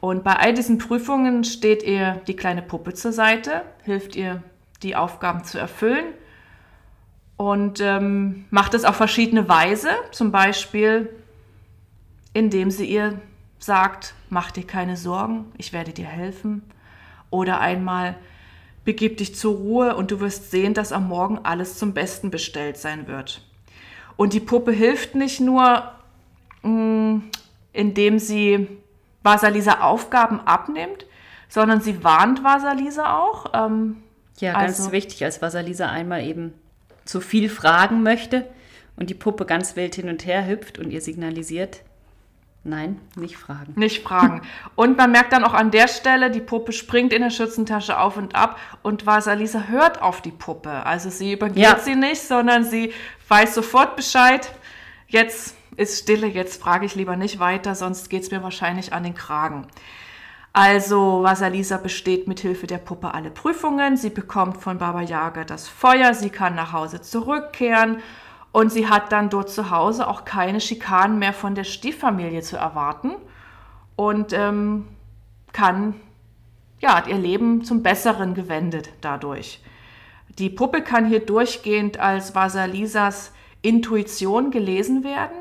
Und bei all diesen Prüfungen steht ihr die kleine Puppe zur Seite, hilft ihr, die Aufgaben zu erfüllen und ähm, macht es auf verschiedene Weise, zum Beispiel indem sie ihr sagt, mach dir keine Sorgen, ich werde dir helfen. Oder einmal, begib dich zur Ruhe und du wirst sehen, dass am Morgen alles zum Besten bestellt sein wird. Und die Puppe hilft nicht nur, indem sie Vasalisa Aufgaben abnimmt, sondern sie warnt Vasalisa auch. Ähm, Ja, ganz Also- wichtig, als Vasalisa einmal eben zu viel fragen möchte und die Puppe ganz wild hin und her hüpft und ihr signalisiert, nein, nicht fragen. Nicht fragen. Und man merkt dann auch an der Stelle, die Puppe springt in der Schützentasche auf und ab und Vasalisa hört auf die Puppe. Also sie übergeht Ja. sie nicht, sondern sie weiß sofort Bescheid. Jetzt ist Stille, jetzt frage ich lieber nicht weiter, sonst geht es mir wahrscheinlich an den Kragen. Also Vasalisa besteht mit Hilfe der Puppe alle Prüfungen. Sie bekommt von Baba Yaga das Feuer. Sie kann nach Hause zurückkehren. Und sie hat dann dort zu Hause auch keine Schikanen mehr von der Stieffamilie zu erwarten. Und ähm, kann, ja, hat ihr Leben zum Besseren gewendet dadurch. Die Puppe kann hier durchgehend als Vasalisas Intuition gelesen werden.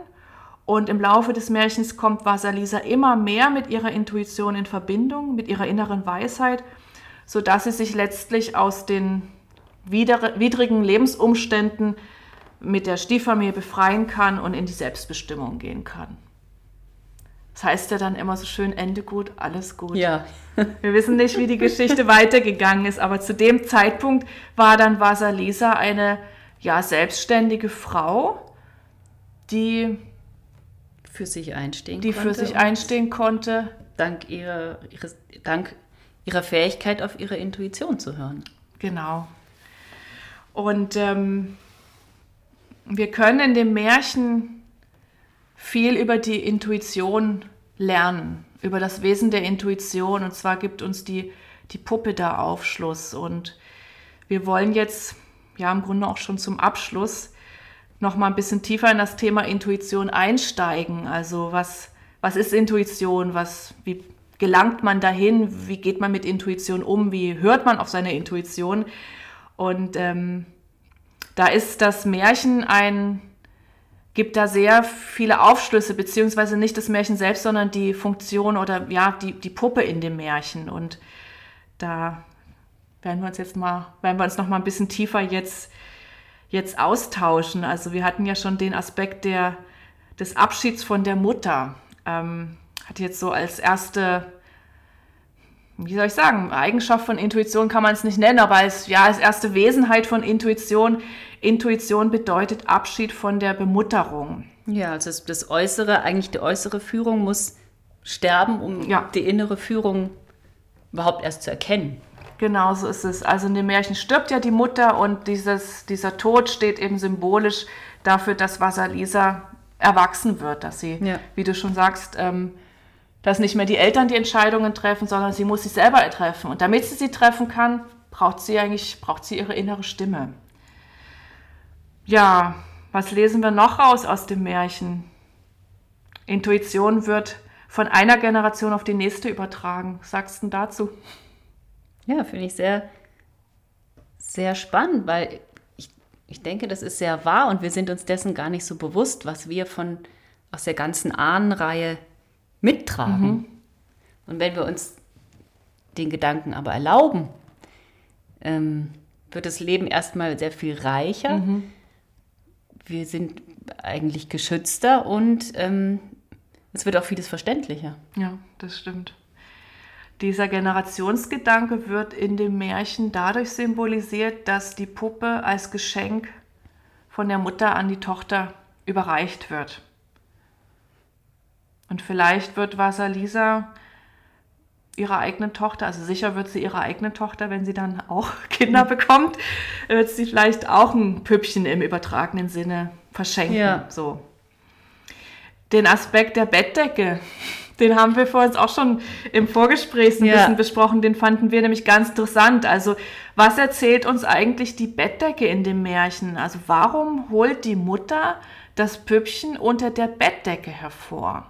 Und im Laufe des Märchens kommt Vasalisa immer mehr mit ihrer Intuition in Verbindung, mit ihrer inneren Weisheit, sodass sie sich letztlich aus den widrigen Lebensumständen mit der Stieffamilie befreien kann und in die Selbstbestimmung gehen kann. Das heißt ja dann immer so schön, Ende gut, alles gut. Ja. Wir wissen nicht, wie die Geschichte weitergegangen ist, aber zu dem Zeitpunkt war dann Vasalisa eine ja, selbstständige Frau, die für sich einstehen die konnte. für sich einstehen konnte. Dank ihrer, ihres, dank ihrer Fähigkeit, auf ihre Intuition zu hören. Genau. Und ähm, wir können in dem Märchen viel über die Intuition lernen, über das Wesen der Intuition. Und zwar gibt uns die, die Puppe da Aufschluss. Und wir wollen jetzt, ja, im Grunde auch schon zum Abschluss, noch mal ein bisschen tiefer in das Thema Intuition einsteigen. Also was, was ist Intuition? Was, wie gelangt man dahin? Wie geht man mit Intuition um? Wie hört man auf seine Intuition? Und ähm, da ist das Märchen ein, gibt da sehr viele Aufschlüsse, beziehungsweise nicht das Märchen selbst, sondern die Funktion oder ja, die, die Puppe in dem Märchen. Und da werden wir uns jetzt mal, werden wir uns noch mal ein bisschen tiefer jetzt jetzt austauschen. Also wir hatten ja schon den Aspekt der, des Abschieds von der Mutter. Ähm, hat jetzt so als erste, wie soll ich sagen, Eigenschaft von Intuition kann man es nicht nennen, aber als, ja, als erste Wesenheit von Intuition. Intuition bedeutet Abschied von der Bemutterung. Ja, also das, Äußere, eigentlich die äußere Führung muss sterben, um Ja. die innere Führung überhaupt erst zu erkennen. Genau so ist es. Also in dem Märchen stirbt ja die Mutter und dieses, dieser Tod steht eben symbolisch dafür, dass Vasalisa erwachsen wird, dass sie, Ja. wie du schon sagst, ähm, dass nicht mehr die Eltern die Entscheidungen treffen, sondern sie muss sich selber treffen. Und damit sie sie treffen kann, braucht sie eigentlich, braucht sie ihre innere Stimme. Ja, was lesen wir noch raus aus dem Märchen? Intuition wird von einer Generation auf die nächste übertragen. Was sagst du dazu? Ja, finde ich sehr, sehr spannend, weil ich, ich denke, das ist sehr wahr und wir sind uns dessen gar nicht so bewusst, was wir von aus der ganzen Ahnenreihe mittragen. Und wenn wir uns den Gedanken aber erlauben, ähm, wird das Leben erstmal sehr viel reicher. Wir sind eigentlich geschützter und ähm, es wird auch vieles verständlicher. Ja, das stimmt. Dieser Generationsgedanke wird in dem Märchen dadurch symbolisiert, dass die Puppe als Geschenk von der Mutter an die Tochter überreicht wird. Und vielleicht wird Vasalisa ihrer eigenen Tochter, also sicher wird sie ihrer eigenen Tochter, wenn sie dann auch Kinder bekommt, wird sie vielleicht auch ein Püppchen im übertragenen Sinne verschenken. Ja. So. Den Aspekt der Bettdecke, den haben wir vorhin auch schon im Vorgespräch ein Ja. bisschen besprochen, den fanden wir nämlich ganz interessant. Also, was erzählt uns eigentlich die Bettdecke in dem Märchen? Also, warum holt die Mutter das Püppchen unter der Bettdecke hervor?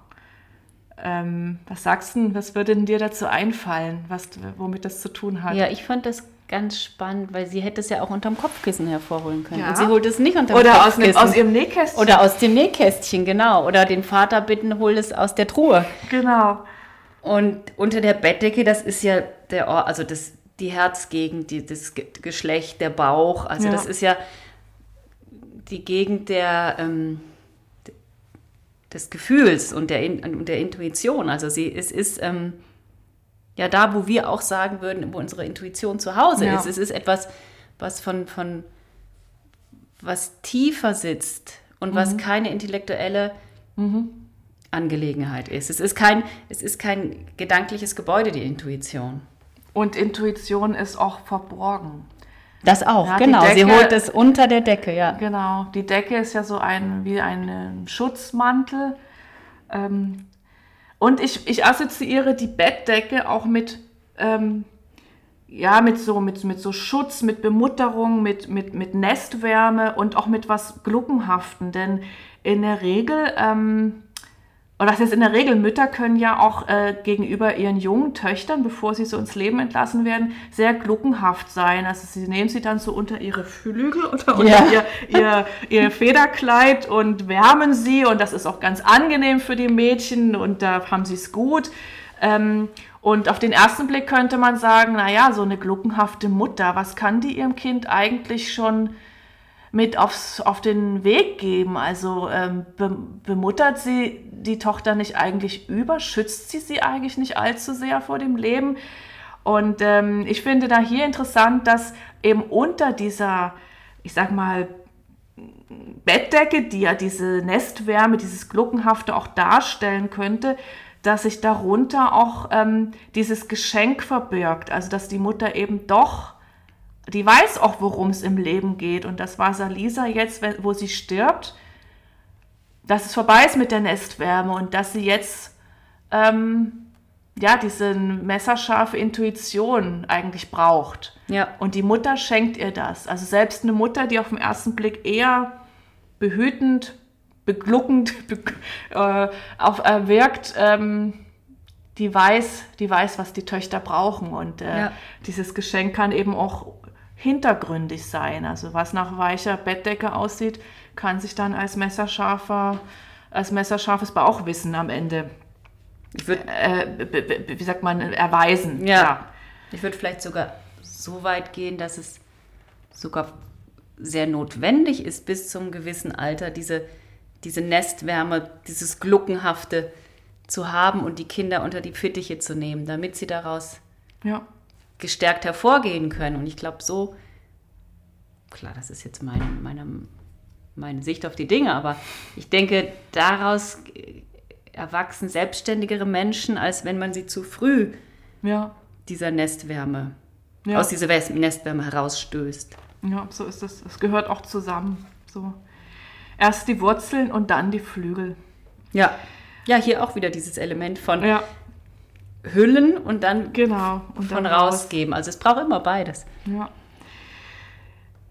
Ähm, was sagst du, was würde denn dir dazu einfallen, was, womit das zu tun hat? Ja, ich fand das ganz spannend, weil sie hätte es ja auch unterm Kopfkissen hervorholen können. Ja. Und sie holt es nicht unterm Oder aus, einem, Kopfkissen. aus ihrem Nähkästchen. Oder aus dem Nähkästchen, genau. Oder den Vater bitten, hol es aus der Truhe. genau. Und unter der Bettdecke, das ist ja der Ort, also das, die Herzgegend, die, das Ge- Geschlecht, der Bauch. Also Ja. das ist ja die Gegend der, ähm, des Gefühls und der, und der Intuition. Also sie, es ist ähm, ja da, wo wir auch sagen würden, wo unsere Intuition zu Hause Ja. ist. Es ist etwas, was von, von was tiefer sitzt und Mhm. was keine intellektuelle Angelegenheit ist. Es ist kein, es ist kein gedankliches Gebäude, die Intuition. Und Intuition ist auch verborgen. Das auch, Ja, genau. Sie Decke- holt es unter der Decke, ja. Genau, die Decke ist ja so ein wie ein Schutzmantel. Ähm, und ich, ich assoziiere die Bettdecke auch mit, ähm, ja, mit so, mit, mit so Schutz, mit Bemutterung, mit, mit, mit Nestwärme und auch mit was Gluckenhaften. Denn in der Regel, ähm, oder das heißt in der Regel, Mütter können ja auch äh, gegenüber ihren jungen Töchtern, bevor sie so ins Leben entlassen werden, sehr gluckenhaft sein. Also sie nehmen sie dann so unter ihre Flügel oder unter Ja. ihr, ihr, ihr Federkleid und wärmen sie und das ist auch ganz angenehm für die Mädchen und da haben sie es gut. Ähm, Und auf den ersten Blick könnte man sagen, naja, so eine gluckenhafte Mutter, was kann die ihrem Kind eigentlich schon mit aufs, auf den Weg geben? Also ähm, be, bemuttert sie die Tochter nicht eigentlich über? Schützt sie sie eigentlich nicht allzu sehr vor dem Leben? Und ähm, ich finde da hier interessant, dass eben unter dieser, ich sag mal, Bettdecke, die ja diese Nestwärme, dieses Gluckenhafte auch darstellen könnte, dass sich darunter auch ähm, dieses Geschenk verbirgt. Also dass die Mutter eben doch, die weiß auch, worum es im Leben geht. Und das war Salisa jetzt, wo sie stirbt, dass es vorbei ist mit der Nestwärme und dass sie jetzt ähm, ja diese messerscharfe Intuition eigentlich braucht. Ja. Und die Mutter schenkt ihr das. Also selbst eine Mutter, die auf den ersten Blick eher behütend, begluckend be äh, auf, äh, wirkt, ähm, die weiß, die weiß, was die Töchter brauchen. Und äh, ja. dieses Geschenk kann eben auch hintergründig sein. Also was nach weicher Bettdecke aussieht, kann sich dann als messerscharfer, als messerscharfes Bauchwissen am Ende, würd, äh, wie sagt man, erweisen. Ja. ja. Ich würde vielleicht sogar so weit gehen, dass es sogar sehr notwendig ist, bis zum gewissen Alter diese, diese Nestwärme, dieses Gluckenhafte zu haben und die Kinder unter die Fittiche zu nehmen, damit sie daraus ja. Gestärkt hervorgehen können. Und ich glaube, so, klar, das ist jetzt meine, meine, meine Sicht auf die Dinge, aber ich denke, daraus erwachsen selbstständigere Menschen, als wenn man sie zu früh ja. dieser Nestwärme ja. aus dieser Nestwärme herausstößt. Ja, so ist es. Es gehört auch zusammen. So. Erst die Wurzeln und dann die Flügel. Ja. Ja, hier auch wieder dieses Element von ja. Hüllen und dann genau und von rausgeben. Also es braucht immer beides. Ja.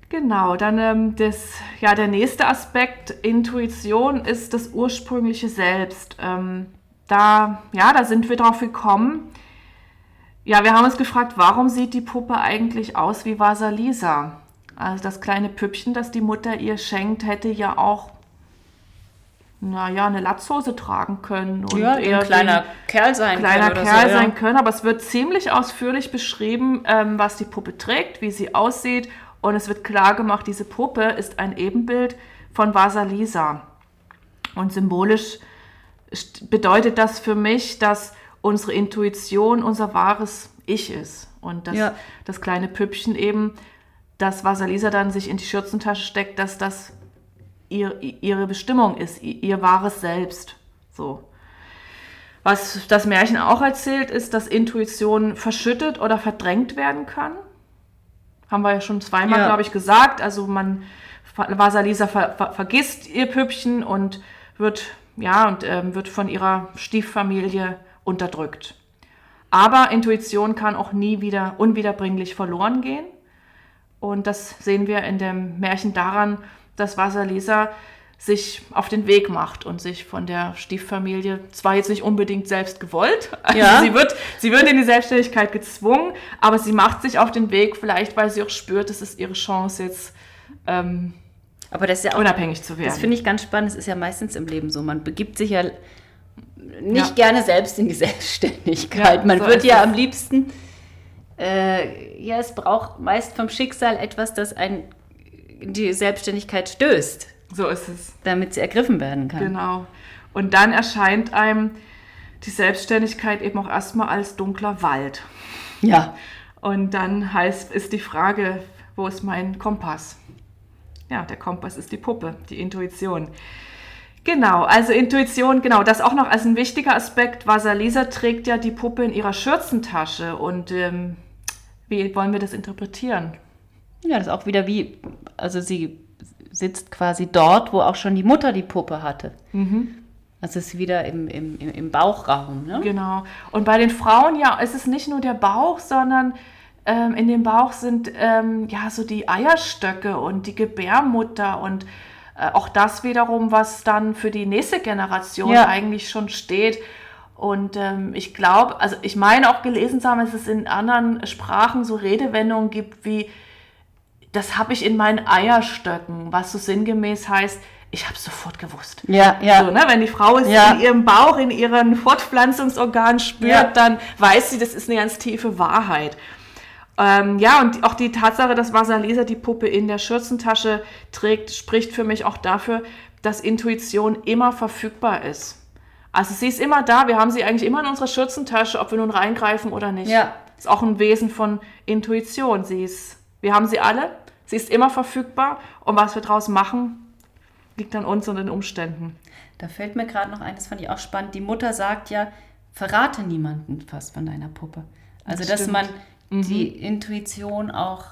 Genau, dann ähm, das, ja, der nächste Aspekt, Intuition, ist das ursprüngliche Selbst. Ähm, da, ja, da sind wir drauf gekommen, ja, wir haben uns gefragt, warum sieht die Puppe eigentlich aus wie Vasalisa? Also das kleine Püppchen, das die Mutter ihr schenkt, hätte ja auch naja, eine Latzhose tragen können. Und ja, eher ein kleiner Kerl sein kleiner können. Kerl so, sein ja. können, aber es wird ziemlich ausführlich beschrieben, ähm, was die Puppe trägt, wie sie aussieht. Und es wird klar gemacht, diese Puppe ist ein Ebenbild von Vasalisa. Und symbolisch bedeutet das für mich, dass unsere Intuition unser wahres Ich ist. Und dass ja. das kleine Püppchen eben, das Vasalisa dann sich in die Schürzentasche steckt, dass das ihr, ihre Bestimmung ist, ihr wahres Selbst. So. Was das Märchen auch erzählt, ist, dass Intuition verschüttet oder verdrängt werden kann. Haben wir ja schon zweimal, ja. glaube ich, gesagt. Also man, Vasalisa ver, ver, vergisst ihr Püppchen und wird, ja, und ähm, wird von ihrer Stieffamilie unterdrückt. Aber Intuition kann auch nie wieder unwiederbringlich verloren gehen. Und das sehen wir in dem Märchen daran, dass Vasalisa sich auf den Weg macht und sich von der Stieffamilie zwar jetzt nicht unbedingt selbst gewollt, also ja. sie, wird, sie wird in die Selbstständigkeit gezwungen, aber sie macht sich auf den Weg, vielleicht weil sie auch spürt, es ist ihre Chance jetzt ähm, aber das ist ja auch, unabhängig zu werden. Das finde ich ganz spannend, es ist ja meistens im Leben so, man begibt sich ja nicht ja. gerne selbst in die Selbstständigkeit. Ja, Man so wird ja am liebsten, äh, ja, es braucht meist vom Schicksal etwas, das einen in die Selbstständigkeit stößt. So ist es. Damit sie ergriffen werden kann. Genau. Und dann erscheint einem die Selbstständigkeit eben auch erstmal als dunkler Wald. Ja. Und dann heißt, ist die Frage, wo ist mein Kompass? Ja, der Kompass ist die Puppe, die Intuition. Genau, also Intuition, genau, das auch noch als ein wichtiger Aspekt. Vasalisa trägt ja die Puppe in ihrer Schürzentasche und ähm, wie wollen wir das interpretieren? Ja, das ist auch wieder wie, also sie sitzt quasi dort, wo auch schon die Mutter die Puppe hatte. Mhm. Also es ist wieder im, im, im Bauchraum. Ne? Genau. Und bei den Frauen, ja, es ist nicht nur der Bauch, sondern ähm, in dem Bauch sind ähm, ja so die Eierstöcke und die Gebärmutter und äh, auch das wiederum, was dann für die nächste Generation ja. eigentlich schon steht. Und ähm, ich glaube, also ich meine auch gelesen zu haben, dass es in anderen Sprachen so Redewendungen gibt wie, das habe ich in meinen Eierstöcken, was so sinngemäß heißt, ich habe sofort gewusst. Ja, ja. So, ne? Wenn die Frau es Ja. in ihrem Bauch, in ihren Fortpflanzungsorganen spürt, Ja. dann weiß sie, das ist eine ganz tiefe Wahrheit. Ähm, ja, und auch die Tatsache, dass Vasalisa die Puppe in der Schürzentasche trägt, spricht für mich auch dafür, dass Intuition immer verfügbar ist. Also sie ist immer da, wir haben sie eigentlich immer in unserer Schürzentasche, ob wir nun reingreifen oder nicht. Ja. Ist auch ein Wesen von Intuition. Sie ist, wir haben sie alle, sie ist immer verfügbar und was wir draus machen, liegt an uns und den Umständen. Da fällt mir gerade noch ein, das fand ich auch spannend. Die Mutter sagt ja, verrate niemanden fast von deiner Puppe. Also, Das dass stimmt. man die Intuition auch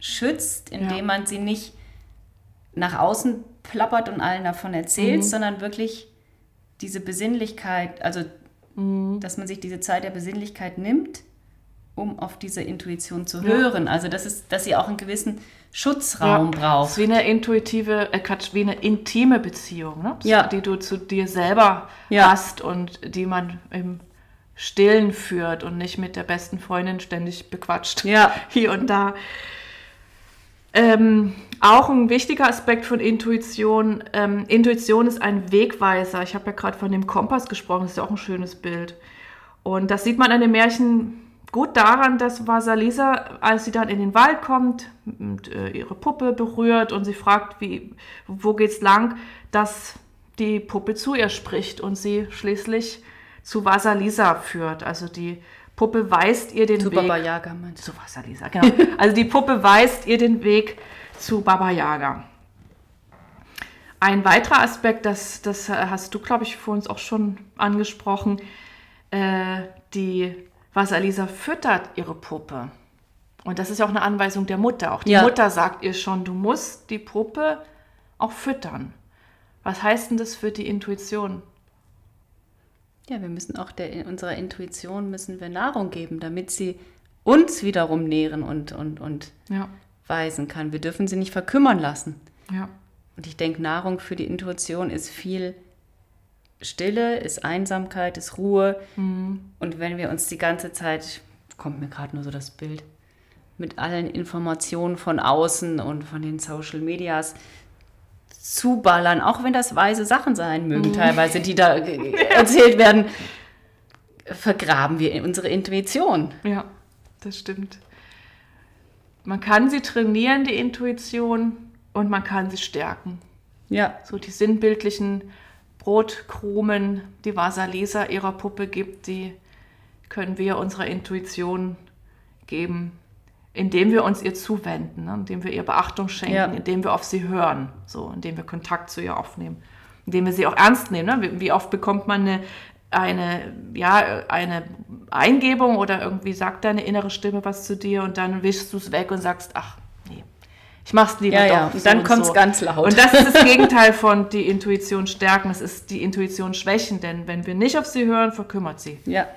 schützt, indem Ja. man sie nicht nach außen plappert und allen davon erzählt, sondern wirklich diese Besinnlichkeit, also dass man sich diese Zeit der Besinnlichkeit nimmt, um auf diese Intuition zu hören. Also das ist, dass sie auch einen gewissen Schutzraum Es braucht. ist wie eine intuitive, äh Quatsch, wie eine intime Beziehung, ne? Ja. die du zu dir selber Ja. hast und die man im Stillen führt und nicht mit der besten Freundin ständig bequatscht. Ja. Hier und da. Ähm, auch ein wichtiger Aspekt von Intuition. Ähm, Intuition ist ein Wegweiser. Ich habe ja gerade von dem Kompass gesprochen, das ist ja auch ein schönes Bild. Und das sieht man an den Märchen gut daran, dass Vasalisa, als sie dann in den Wald kommt, und, äh, ihre Puppe berührt und sie fragt, wie, wo geht's lang, dass die Puppe zu ihr spricht und sie schließlich zu Vasalisa führt. Also die Puppe weist ihr den Zu Weg. Baba Yaga meinst du? Zu Vasalisa, genau. Also die Puppe weist ihr den Weg zu Baba Yaga. Ein weiterer Aspekt, das, das hast du, glaube ich, vor uns auch schon angesprochen, äh, die Vasalisa füttert ihre Puppe. Und das ist ja auch eine Anweisung der Mutter. Auch die Ja. Mutter sagt ihr schon, du musst die Puppe auch füttern. Was heißt denn das für die Intuition? Ja, wir müssen auch der, unserer Intuition müssen wir Nahrung geben, damit sie uns wiederum nähren und, und, und Ja, weisen kann. Wir dürfen sie nicht verkümmern lassen. ja. Und ich denke, Nahrung für die Intuition ist viel Stille, ist Einsamkeit, ist Ruhe. Und wenn wir uns die ganze Zeit, kommt mir gerade nur so das Bild, mit allen Informationen von außen und von den Social Medias zuballern, auch wenn das weise Sachen sein mögen, teilweise, die da äh, erzählt werden, vergraben wir unsere Intuition. Ja, das stimmt. Man kann sie trainieren, die Intuition, und man kann sie stärken. Ja, So die sinnbildlichen Brotkrumen, die Vasalisa ihrer Puppe gibt, die können wir unserer Intuition geben, indem wir uns ihr zuwenden, ne? indem wir ihr Beachtung schenken, Ja. indem wir auf sie hören, so, indem wir Kontakt zu ihr aufnehmen, indem wir sie auch ernst nehmen. Ne? Wie, wie oft bekommt man eine, eine, ja, eine Eingebung oder irgendwie sagt deine innere Stimme was zu dir und dann wischst du es weg und sagst, ach ich mach's lieber ja, doch. ja. Und so dann kommt's so. ganz laut. Und das ist das Gegenteil von die Intuition stärken. Es ist die Intuition schwächen, denn wenn wir nicht auf sie hören, verkümmert sie. ja,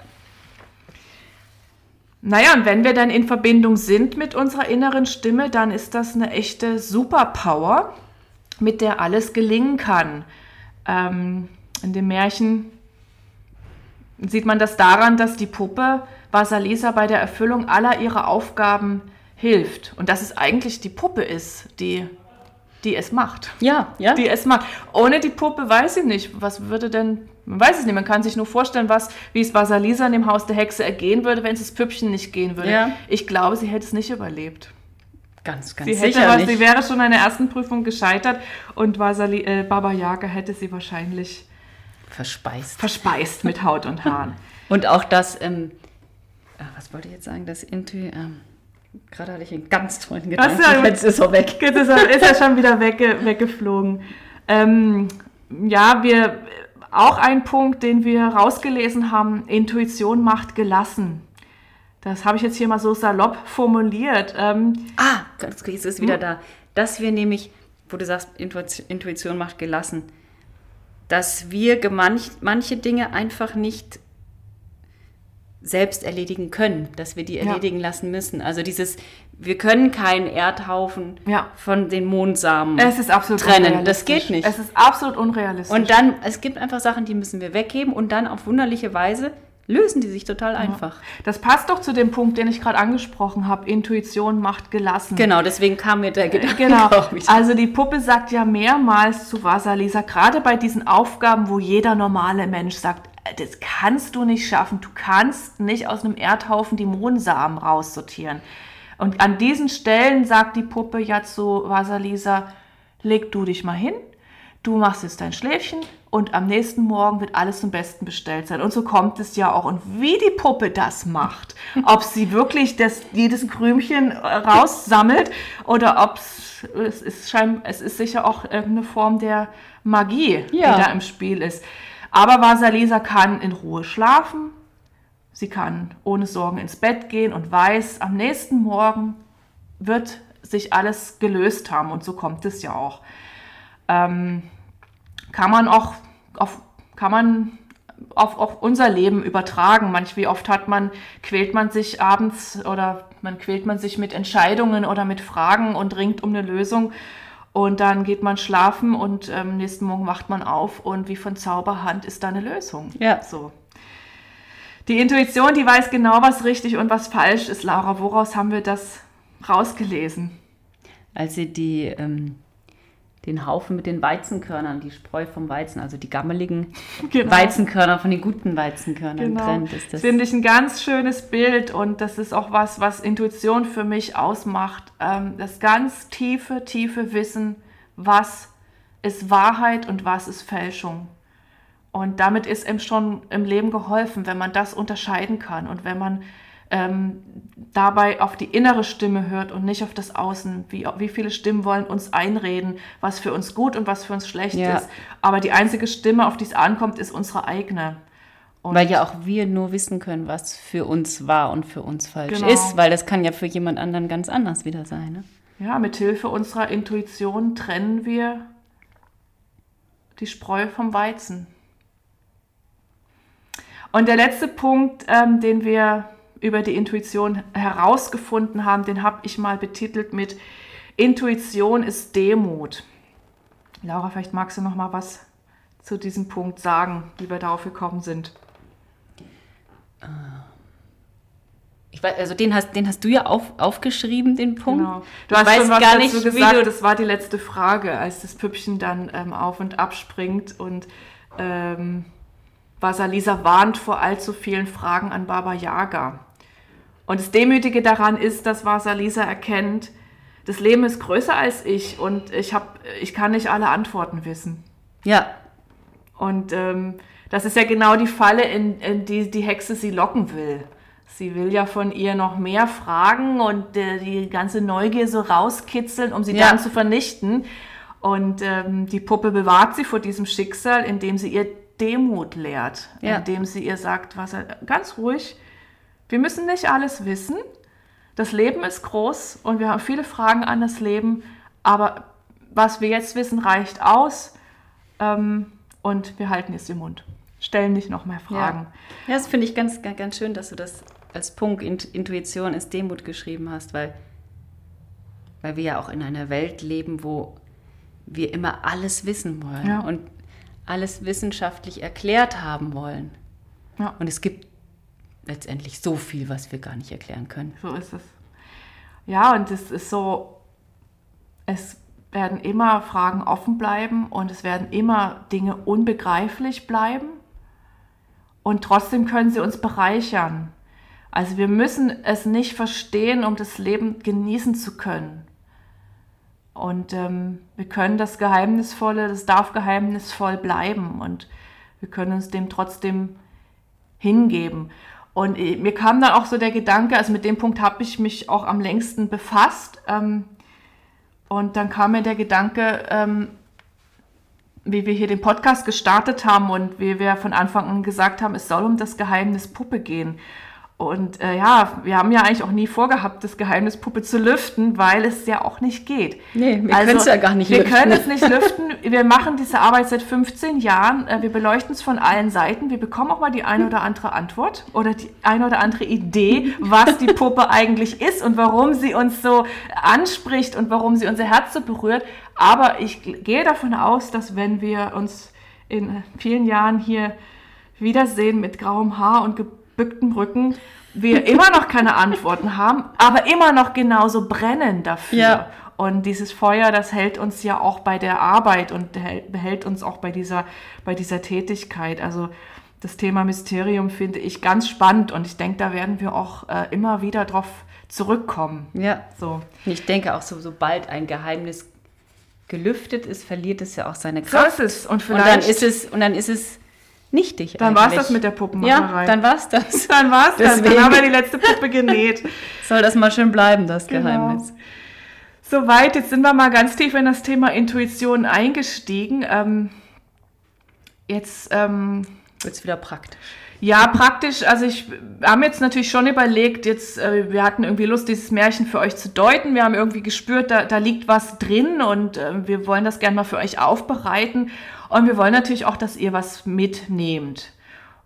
Naja, und wenn wir dann in Verbindung sind mit unserer inneren Stimme, dann ist das eine echte Superpower, mit der alles gelingen kann. Ähm, in dem Märchen sieht man das daran, dass die Puppe Vasalisa bei der Erfüllung aller ihrer Aufgaben hilft. Und dass es eigentlich die Puppe ist, die, die es macht ja, ja. die es macht. Ohne die Puppe weiß ich nicht, was würde denn, man weiß es nicht, man kann sich nur vorstellen, was, wie es Vasalisa in dem Haus der Hexe ergehen würde, wenn es das Püppchen nicht gehen würde. Ja. Ich glaube, sie hätte es nicht überlebt. Ganz, ganz Sie, hätte sicher was, nicht. sie wäre schon an der ersten Prüfung gescheitert und Vasali, äh, Baba Yaga hätte sie wahrscheinlich Verspeist. verspeist mit Haut und Haaren. Und auch das, ähm, ah, was wollte ich jetzt sagen, das Intu, ähm, gerade hatte ich einen ganz tollen Gedanken, ja- jetzt ist er weg. Jetzt ist er, ist er schon wieder wegge, weggeflogen. Ähm, ja, wir, auch ein Punkt, den wir rausgelesen haben, Intuition macht gelassen. Das habe ich jetzt hier mal so salopp formuliert. Ähm, Ah, ganz jetzt ist wieder da. Dass wir nämlich, wo du sagst, Intuition, macht gelassen, dass wir manche Dinge einfach nicht selbst erledigen können, dass wir die Ja. erledigen lassen müssen. Also dieses, wir können keinen Erdhaufen Ja. von den Mondsamen es ist absolut trennen. Das geht nicht. Es ist absolut unrealistisch. Und dann, es gibt einfach Sachen, die müssen wir weggeben und dann auf wunderliche Weise lösen die sich total einfach. Das passt doch zu dem Punkt, den ich gerade angesprochen habe. Intuition macht gelassen. Genau, deswegen kam mir der Gedanke Genau. Also die Puppe sagt ja mehrmals zu Vasalisa, gerade bei diesen Aufgaben, wo jeder normale Mensch sagt, "Äh, das kannst du nicht schaffen. Du kannst nicht aus einem Erdhaufen die Mohnsamen raussortieren. Und an diesen Stellen sagt die Puppe ja zu Vasalisa, leg du dich mal hin, du machst jetzt dein Schläfchen und am nächsten Morgen wird alles zum Besten bestellt sein. Und so kommt es ja auch. Und wie die Puppe das macht, ob sie wirklich das, jedes Krümchen äh, raussammelt oder ob es, ist schein, es ist sicher auch irgendeine Form der Magie, Ja. die da im Spiel ist. Aber Vasalisa kann in Ruhe schlafen, sie kann ohne Sorgen ins Bett gehen und weiß, am nächsten Morgen wird sich alles gelöst haben und so kommt es ja auch. Ähm, kann man auch auf, kann man auf, auf unser Leben übertragen. Manch wie oft hat man, quält man sich abends oder man quält man sich mit Entscheidungen oder mit Fragen und ringt um eine Lösung. Und dann geht man schlafen und ähm, nächsten Morgen wacht man auf und wie von Zauberhand ist da eine Lösung. Ja. So. Die Intuition, die weiß genau, was richtig und was falsch ist. Laura, woraus haben wir das rausgelesen? Als sie die, ähm, den Haufen mit den Weizenkörnern, die Spreu vom Weizen, also die gammeligen Genau. Weizenkörner von den guten Weizenkörnern Genau. trennt, ist Das finde ich ein ganz schönes Bild und das ist auch was, was Intuition für mich ausmacht. Ähm, das ganz tiefe, tiefe Wissen, was ist Wahrheit und was ist Fälschung. Und damit ist ihm schon im Leben geholfen, wenn man das unterscheiden kann und wenn man ähm, dabei auf die innere Stimme hört und nicht auf das Außen. Wie, wie viele Stimmen wollen uns einreden, was für uns gut und was für uns schlecht Ja. ist. Aber die einzige Stimme, auf die es ankommt, ist unsere eigene. Und Weil ja auch wir nur wissen können, was für uns wahr und für uns falsch Genau. ist, weil das kann ja für jemand anderen ganz anders wieder sein. Ne? Ja, mit Hilfe unserer Intuition trennen wir die Spreu vom Weizen. Und der letzte Punkt, ähm, den wir über die Intuition herausgefunden haben, den habe ich mal betitelt mit Intuition ist Demut. Laura, vielleicht magst du noch mal was zu diesem Punkt sagen, wie wir darauf gekommen sind. Ich weiß, also den hast, den hast du ja auf, aufgeschrieben, den Punkt. Genau. Du Ich hast schon was gar dazu nicht, gesagt, du- das war die letzte Frage, als das Püppchen dann ähm, auf und ab springt und ähm, Vasalisa warnt vor allzu vielen Fragen an Baba Yaga. Und das Demütige daran ist, dass Vasalisa erkennt, das Leben ist größer als ich und ich, hab, ich kann nicht alle Antworten wissen. Ja, Und ähm, das ist ja genau die Falle, in, in die die Hexe sie locken will. Sie will ja von ihr noch mehr fragen und äh, die ganze Neugier so rauskitzeln, um sie Ja. dann zu vernichten. Und ähm, die Puppe bewahrt sie vor diesem Schicksal, indem sie ihr Demut lehrt, Ja. indem sie ihr sagt, was ganz ruhig, wir müssen nicht alles wissen. Das Leben ist groß und wir haben viele Fragen an das Leben, aber was wir jetzt wissen, reicht aus. Ähm, und wir halten jetzt den Mund. Stellen nicht noch mehr Fragen. Ja, das finde ich ganz, ganz, ganz schön, dass du das als Punkt Int- Intuition ist Demut geschrieben hast, weil, weil wir ja auch in einer Welt leben, wo wir immer alles wissen wollen Ja. und alles wissenschaftlich erklärt haben wollen. Ja. Und es gibt letztendlich so viel, was wir gar nicht erklären können. So ist es. Ja, und es ist so, es werden immer Fragen offen bleiben und es werden immer Dinge unbegreiflich bleiben. Und trotzdem können sie uns bereichern. Also wir müssen es nicht verstehen, um das Leben genießen zu können. Und ähm, wir können das Geheimnisvolle, das darf geheimnisvoll bleiben und wir können uns dem trotzdem hingeben. Und äh, mir kam dann auch so der Gedanke, also mit dem Punkt habe ich mich auch am längsten befasst. Ähm, und dann kam mir der Gedanke, ähm, wie wir hier den Podcast gestartet haben und wie wir von Anfang an gesagt haben, es soll um das Geheimnis Puppe gehen. Und äh, ja, wir haben ja eigentlich auch nie vorgehabt, das Geheimnis Puppe zu lüften, weil es ja auch nicht geht. Nee, wir können's ja gar nicht wir lüften. können es nicht lüften. Wir machen diese Arbeit seit 15 Jahren. Äh, Wir beleuchten es von allen Seiten. Wir bekommen auch mal die eine oder andere Antwort oder die eine oder andere Idee, was die Puppe eigentlich ist und warum sie uns so anspricht und warum sie unser Herz so berührt. Aber ich gehe davon aus, dass wenn wir uns in vielen Jahren hier wiedersehen mit grauem Haar und gebücktem Rücken, wir immer noch keine Antworten haben, aber immer noch genauso brennen dafür. Ja. Und dieses Feuer, das hält uns ja auch bei der Arbeit und hält- behält uns auch bei dieser, bei dieser Tätigkeit. Also das Thema Mysterium finde ich ganz spannend und ich denke, da werden wir auch äh, immer wieder drauf zurückkommen. Ja. So. Und ich denke auch, so, sobald ein Geheimnis gelüftet ist, verliert es ja auch seine so Kraft. ist es. Und und vielleicht dann ist es, und dann ist es nichtig. Dann war's eigentlich. das mit der Puppenmacherei. Ja, dann war's das. dann war's das. Dann haben wir die letzte Puppe genäht. Soll das mal schön bleiben, das Genau. Geheimnis. Soweit, jetzt sind wir mal ganz tief in das Thema Intuition eingestiegen. Ähm, jetzt, ähm, Wird's wieder praktisch. ja, praktisch, also ich, wir haben jetzt natürlich schon überlegt, jetzt, äh, wir hatten irgendwie Lust, dieses Märchen für euch zu deuten. Wir haben irgendwie gespürt, da, da liegt was drin und äh, wir wollen das gerne mal für euch aufbereiten. Und wir wollen natürlich auch, dass ihr was mitnehmt.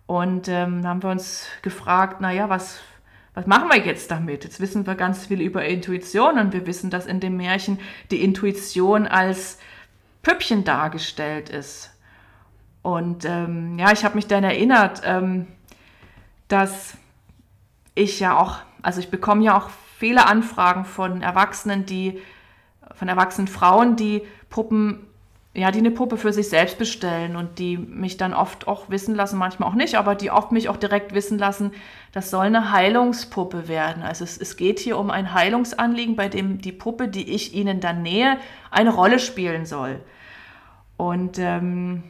Und ähm, haben wir uns gefragt, naja, was, was machen wir jetzt damit? Jetzt wissen wir ganz viel über Intuition und wir wissen, dass in dem Märchen die Intuition als Püppchen dargestellt ist. Und ähm, ja, ich habe mich dann erinnert, ähm, dass ich ja auch, also ich bekomme ja auch viele Anfragen von Erwachsenen, die, von erwachsenen Frauen, die Puppen, ja, die eine Puppe für sich selbst bestellen und die mich dann oft auch wissen lassen, manchmal auch nicht, aber die oft mich auch direkt wissen lassen, das soll eine Heilungspuppe werden. Also es, es geht hier um ein Heilungsanliegen, bei dem die Puppe, die ich ihnen dann nähe, eine Rolle spielen soll. Und ähm,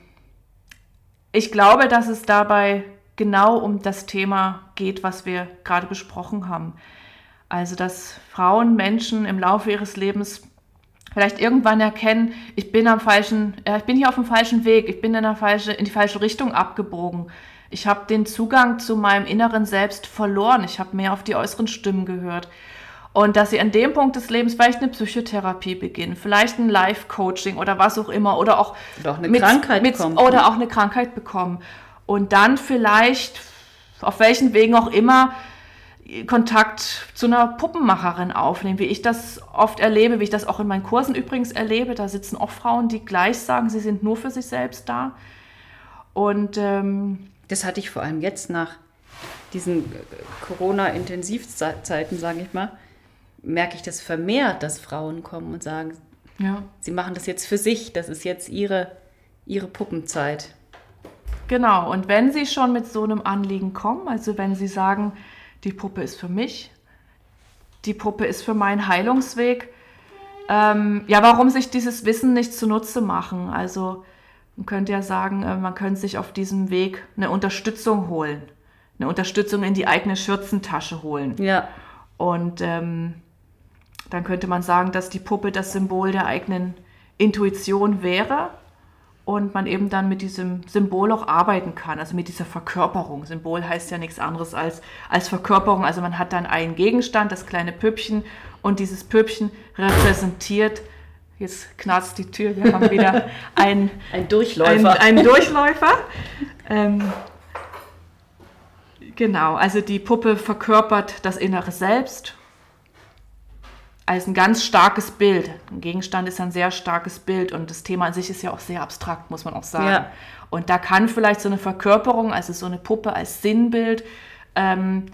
ich glaube, dass es dabei genau um das Thema geht, was wir gerade besprochen haben. Also, dass Frauen, Menschen im Laufe ihres Lebens vielleicht irgendwann erkennen, ich bin am falschen, ich bin hier auf dem falschen Weg, ich bin in, der falsche, in die falsche Richtung abgebogen. Ich habe den Zugang zu meinem inneren Selbst verloren. Ich habe mehr auf die äußeren Stimmen gehört. Und dass sie an dem Punkt des Lebens vielleicht eine Psychotherapie beginnen, vielleicht ein Life-Coaching oder was auch immer oder auch Oder auch eine Krankheit bekommen. Oder auch eine Krankheit bekommen. Und dann vielleicht, auf welchen Wegen auch immer, Kontakt zu einer Puppenmacherin aufnehmen, wie ich das oft erlebe, wie ich das auch in meinen Kursen übrigens erlebe. Da sitzen auch Frauen, die gleich sagen, sie sind nur für sich selbst da. Und ähm, Das hatte ich vor allem jetzt nach diesen äh, Corona-Intensivzeiten, sage ich mal, merke ich das vermehrt, dass Frauen kommen und sagen, ja, sie machen das jetzt für sich, das ist jetzt ihre, ihre Puppenzeit. Genau, und wenn Sie schon mit so einem Anliegen kommen, also wenn Sie sagen, die Puppe ist für mich, die Puppe ist für meinen Heilungsweg, ähm, ja, warum sich dieses Wissen nicht zunutze machen? Also man könnte ja sagen, äh, man könnte sich auf diesem Weg eine Unterstützung holen, eine Unterstützung in die eigene Schürzentasche holen. Ja, Und ähm, dann könnte man sagen, dass die Puppe das Symbol der eigenen Intuition wäre und man eben dann mit diesem Symbol auch arbeiten kann, also mit dieser Verkörperung. Symbol heißt ja nichts anderes als, als Verkörperung. Also man hat dann einen Gegenstand, das kleine Püppchen, und dieses Püppchen repräsentiert, jetzt knarzt die Tür, wir haben wieder ein ein ein, Durchläufer. ein Durchläufer. ähm, genau, also die Puppe verkörpert das innere Selbst als ein ganz starkes Bild. Ein Gegenstand ist ein sehr starkes Bild und das Thema an sich ist ja auch sehr abstrakt, muss man auch sagen. Ja. Und da kann vielleicht so eine Verkörperung, also so eine Puppe als Sinnbild, ähm,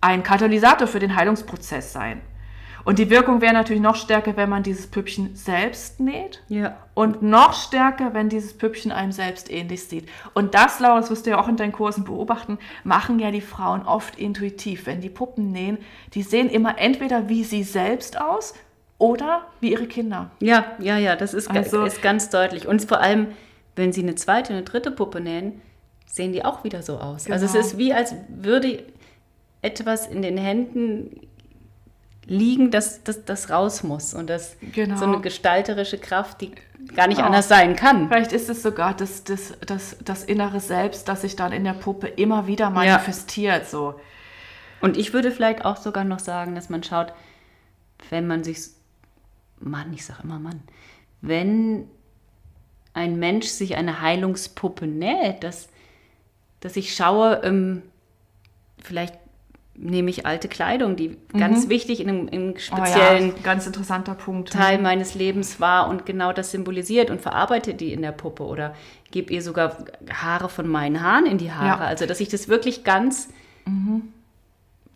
ein Katalysator für den Heilungsprozess sein. Und die Wirkung wäre natürlich noch stärker, wenn man dieses Püppchen selbst näht. ja. Und noch stärker, wenn dieses Püppchen einem selbst ähnlich sieht. Und das, Laura, das wirst du ja auch in deinen Kursen beobachten, machen ja die Frauen oft intuitiv. Wenn die Puppen nähen, die sehen immer entweder wie sie selbst aus oder wie ihre Kinder. Ja, ja, ja, das ist, Also- ist ganz deutlich. Und vor allem, wenn sie eine zweite, eine dritte Puppe nähen, sehen die auch wieder so aus. Also es Genau. ist wie, als würde etwas in den Händen liegen, das, das, raus muss. Und das Genau. so eine gestalterische Kraft, die gar nicht Genau. anders sein kann. Vielleicht ist es sogar das, das, das, das innere Selbst, das sich dann in der Puppe immer wieder manifestiert. So. Und ich würde vielleicht auch sogar noch sagen, dass man schaut, wenn man sich, Mann, ich sage immer Mann, wenn ein Mensch sich eine Heilungspuppe näht, dass, dass ich schaue, ähm, vielleicht nehme ich alte Kleidung, die ganz wichtig in einem, in einem Oh speziellen ja, ganz interessanter Punkt. Teil meines Lebens war und genau das symbolisiert und verarbeite die in der Puppe oder gebe ihr sogar Haare von meinen Haaren in die Haare. Ja. Also, dass ich das wirklich ganz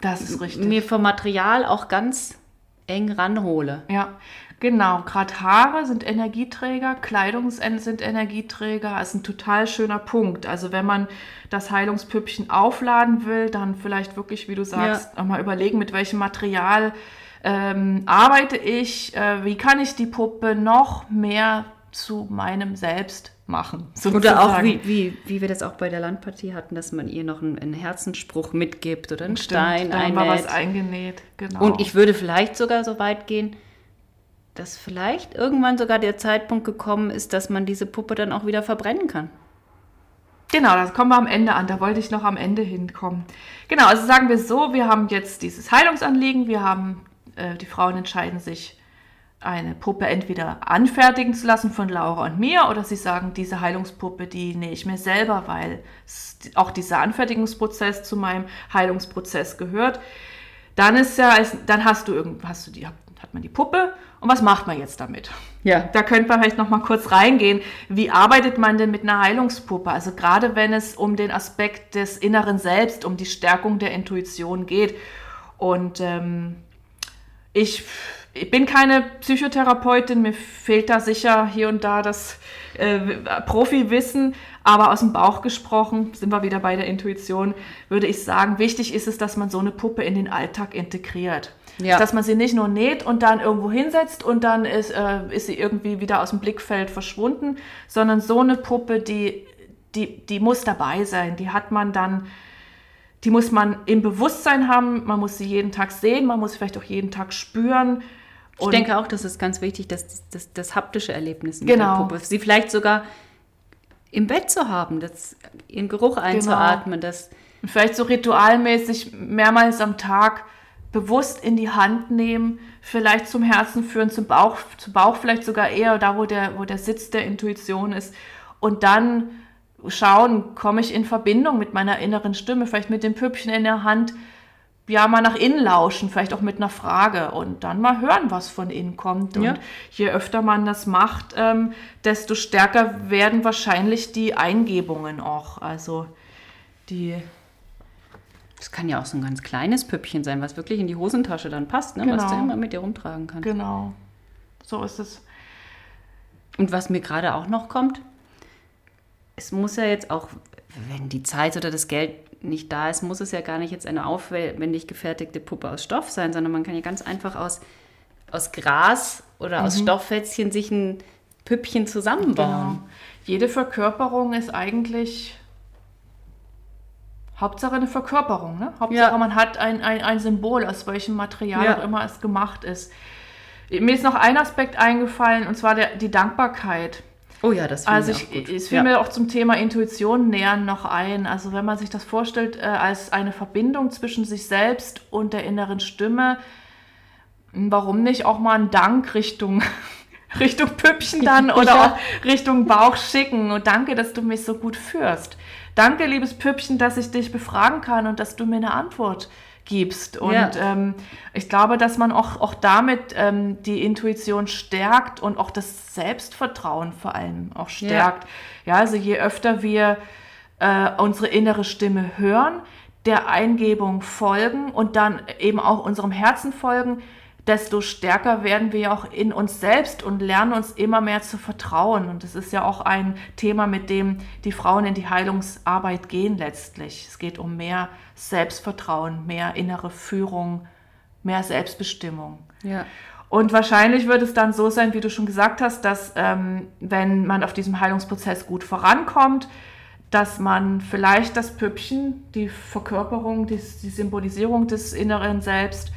Das ist richtig. mir vom Material auch ganz eng ranhole. Ja, genau. Gerade Haare sind Energieträger, Kleidung sind Energieträger. Das ist ein total schöner Punkt. Also wenn man das Heilungspüppchen aufladen will, dann vielleicht wirklich, wie du sagst, nochmal überlegen, mit welchem Material ähm, arbeite ich, äh, wie kann ich die Puppe noch mehr zu meinem Selbst machen. Oder auch, sozusagen. wie, wie, wie wir das auch bei der Landpartie hatten, dass man ihr noch einen, einen Herzensspruch mitgibt oder einen Stimmt, Stein da haben wir was eingenäht. Genau. Und ich würde vielleicht sogar so weit gehen, dass vielleicht irgendwann sogar der Zeitpunkt gekommen ist, dass man diese Puppe dann auch wieder verbrennen kann. Genau, das kommen wir am Ende an. Da wollte ich noch am Ende hinkommen. Genau, also sagen wir so, wir haben jetzt dieses Heilungsanliegen, wir haben, äh, die Frauen entscheiden sich, eine Puppe entweder anfertigen zu lassen von Laura und mir oder sie sagen, diese Heilungspuppe, die nähe ich mir selber, weil auch dieser Anfertigungsprozess zu meinem Heilungsprozess gehört. Dann ist ja, dann hast du irgend, hast du die, hat man die Puppe und was macht man jetzt damit? Ja. Da könnte man vielleicht noch mal kurz reingehen. Wie arbeitet man denn mit einer Heilungspuppe? Also gerade wenn es um den Aspekt des inneren Selbst, um die Stärkung der Intuition geht. Und ähm, ich, ich bin keine Psychotherapeutin, mir fehlt da sicher hier und da das äh, Profiwissen, aber aus dem Bauch gesprochen, sind wir wieder bei der Intuition, würde ich sagen, wichtig ist es, dass man so eine Puppe in den Alltag integriert. Ja. Dass man sie nicht nur näht und dann irgendwo hinsetzt und dann ist, äh, ist sie irgendwie wieder aus dem Blickfeld verschwunden, sondern so eine Puppe, die, die, die muss dabei sein. Die hat man dann, die muss man im Bewusstsein haben, man muss sie jeden Tag sehen, man muss sie vielleicht auch jeden Tag spüren. Ich denke auch, das ist ganz wichtig, dass das, das, das haptische Erlebnis mit Genau. der Puppe, sie vielleicht sogar im Bett zu haben, das, ihren Geruch einzuatmen, das Und vielleicht so ritualmäßig mehrmals am Tag bewusst in die Hand nehmen, vielleicht zum Herzen führen, zum Bauch, zum Bauch vielleicht sogar eher da, wo der, wo der Sitz der Intuition ist. Und dann schauen, komme ich in Verbindung mit meiner inneren Stimme, vielleicht mit dem Püppchen in der Hand, ja, mal nach innen lauschen, vielleicht auch mit einer Frage und dann mal hören, was von innen kommt. Und Ja. je öfter man das macht, ähm, desto stärker werden wahrscheinlich die Eingebungen auch. Also die Das kann ja auch so ein ganz kleines Püppchen sein, was wirklich in die Hosentasche dann passt, ne? was Genau. du immer mit dir rumtragen kannst. Genau. So ist es. Und was mir gerade auch noch kommt, es muss ja jetzt auch, wenn die Zeit oder das Geld nicht da ist, muss es ja gar nicht jetzt eine aufwendig gefertigte Puppe aus Stoff sein, sondern man kann ja ganz einfach aus, aus Gras oder aus Stofffätzchen sich ein Püppchen zusammenbauen. Genau. Jede Verkörperung ist eigentlich Hauptsache eine Verkörperung. Ne? Hauptsache, Ja. man hat ein, ein, ein Symbol, aus welchem Material Ja. auch immer es gemacht ist. Mir ist noch ein Aspekt eingefallen, und zwar der, die Dankbarkeit. Oh ja, das finde Also ich ich, auch gut. es fiel ja. mir auch zum Thema Intuition nähern noch ein. Also wenn man sich das vorstellt äh, als eine Verbindung zwischen sich selbst und der inneren Stimme, warum nicht auch mal einen Dank Richtung, Richtung Püppchen dann oder Ja. auch Richtung Bauch schicken. Und danke, dass du mich so gut führst. Danke, liebes Püppchen, dass ich dich befragen kann und dass du mir eine Antwort gibst. Und Ja. ähm, ich glaube, dass man auch, auch damit ähm, die Intuition stärkt und auch das Selbstvertrauen vor allem auch stärkt. Ja, also je öfter wir äh, unsere innere Stimme hören, der Eingebung folgen und dann eben auch unserem Herzen folgen, desto stärker werden wir ja auch in uns selbst und lernen uns immer mehr zu vertrauen. Und das ist ja auch ein Thema, mit dem die Frauen in die Heilungsarbeit gehen letztlich. Es geht um mehr Selbstvertrauen, mehr innere Führung, mehr Selbstbestimmung. ja. Und wahrscheinlich wird es dann so sein, wie du schon gesagt hast, dass ähm, wenn man auf diesem Heilungsprozess gut vorankommt, dass man vielleicht das Püppchen, die Verkörperung, die, die Symbolisierung des inneren Selbst,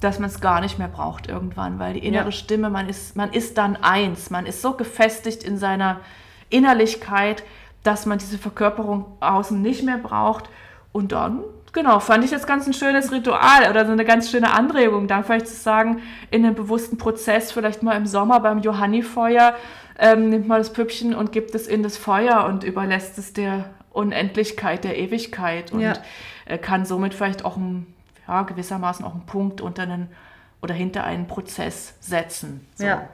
dass man es gar nicht mehr braucht irgendwann, weil die innere Ja. Stimme, man ist, man ist dann eins, man ist so gefestigt in seiner Innerlichkeit, dass man diese Verkörperung außen nicht mehr braucht. Und dann, genau, fand ich jetzt ganz ein schönes Ritual oder so eine ganz schöne Anregung, dann vielleicht zu sagen, in einem bewussten Prozess, vielleicht mal im Sommer beim Johannifeuer, ähm, nimmt man das Püppchen und gibt es in das Feuer und überlässt es der Unendlichkeit, der Ewigkeit und Ja. äh, kann somit vielleicht auch ein, ja, gewissermaßen auch einen Punkt unter einen oder hinter einen Prozess setzen. So. Ja.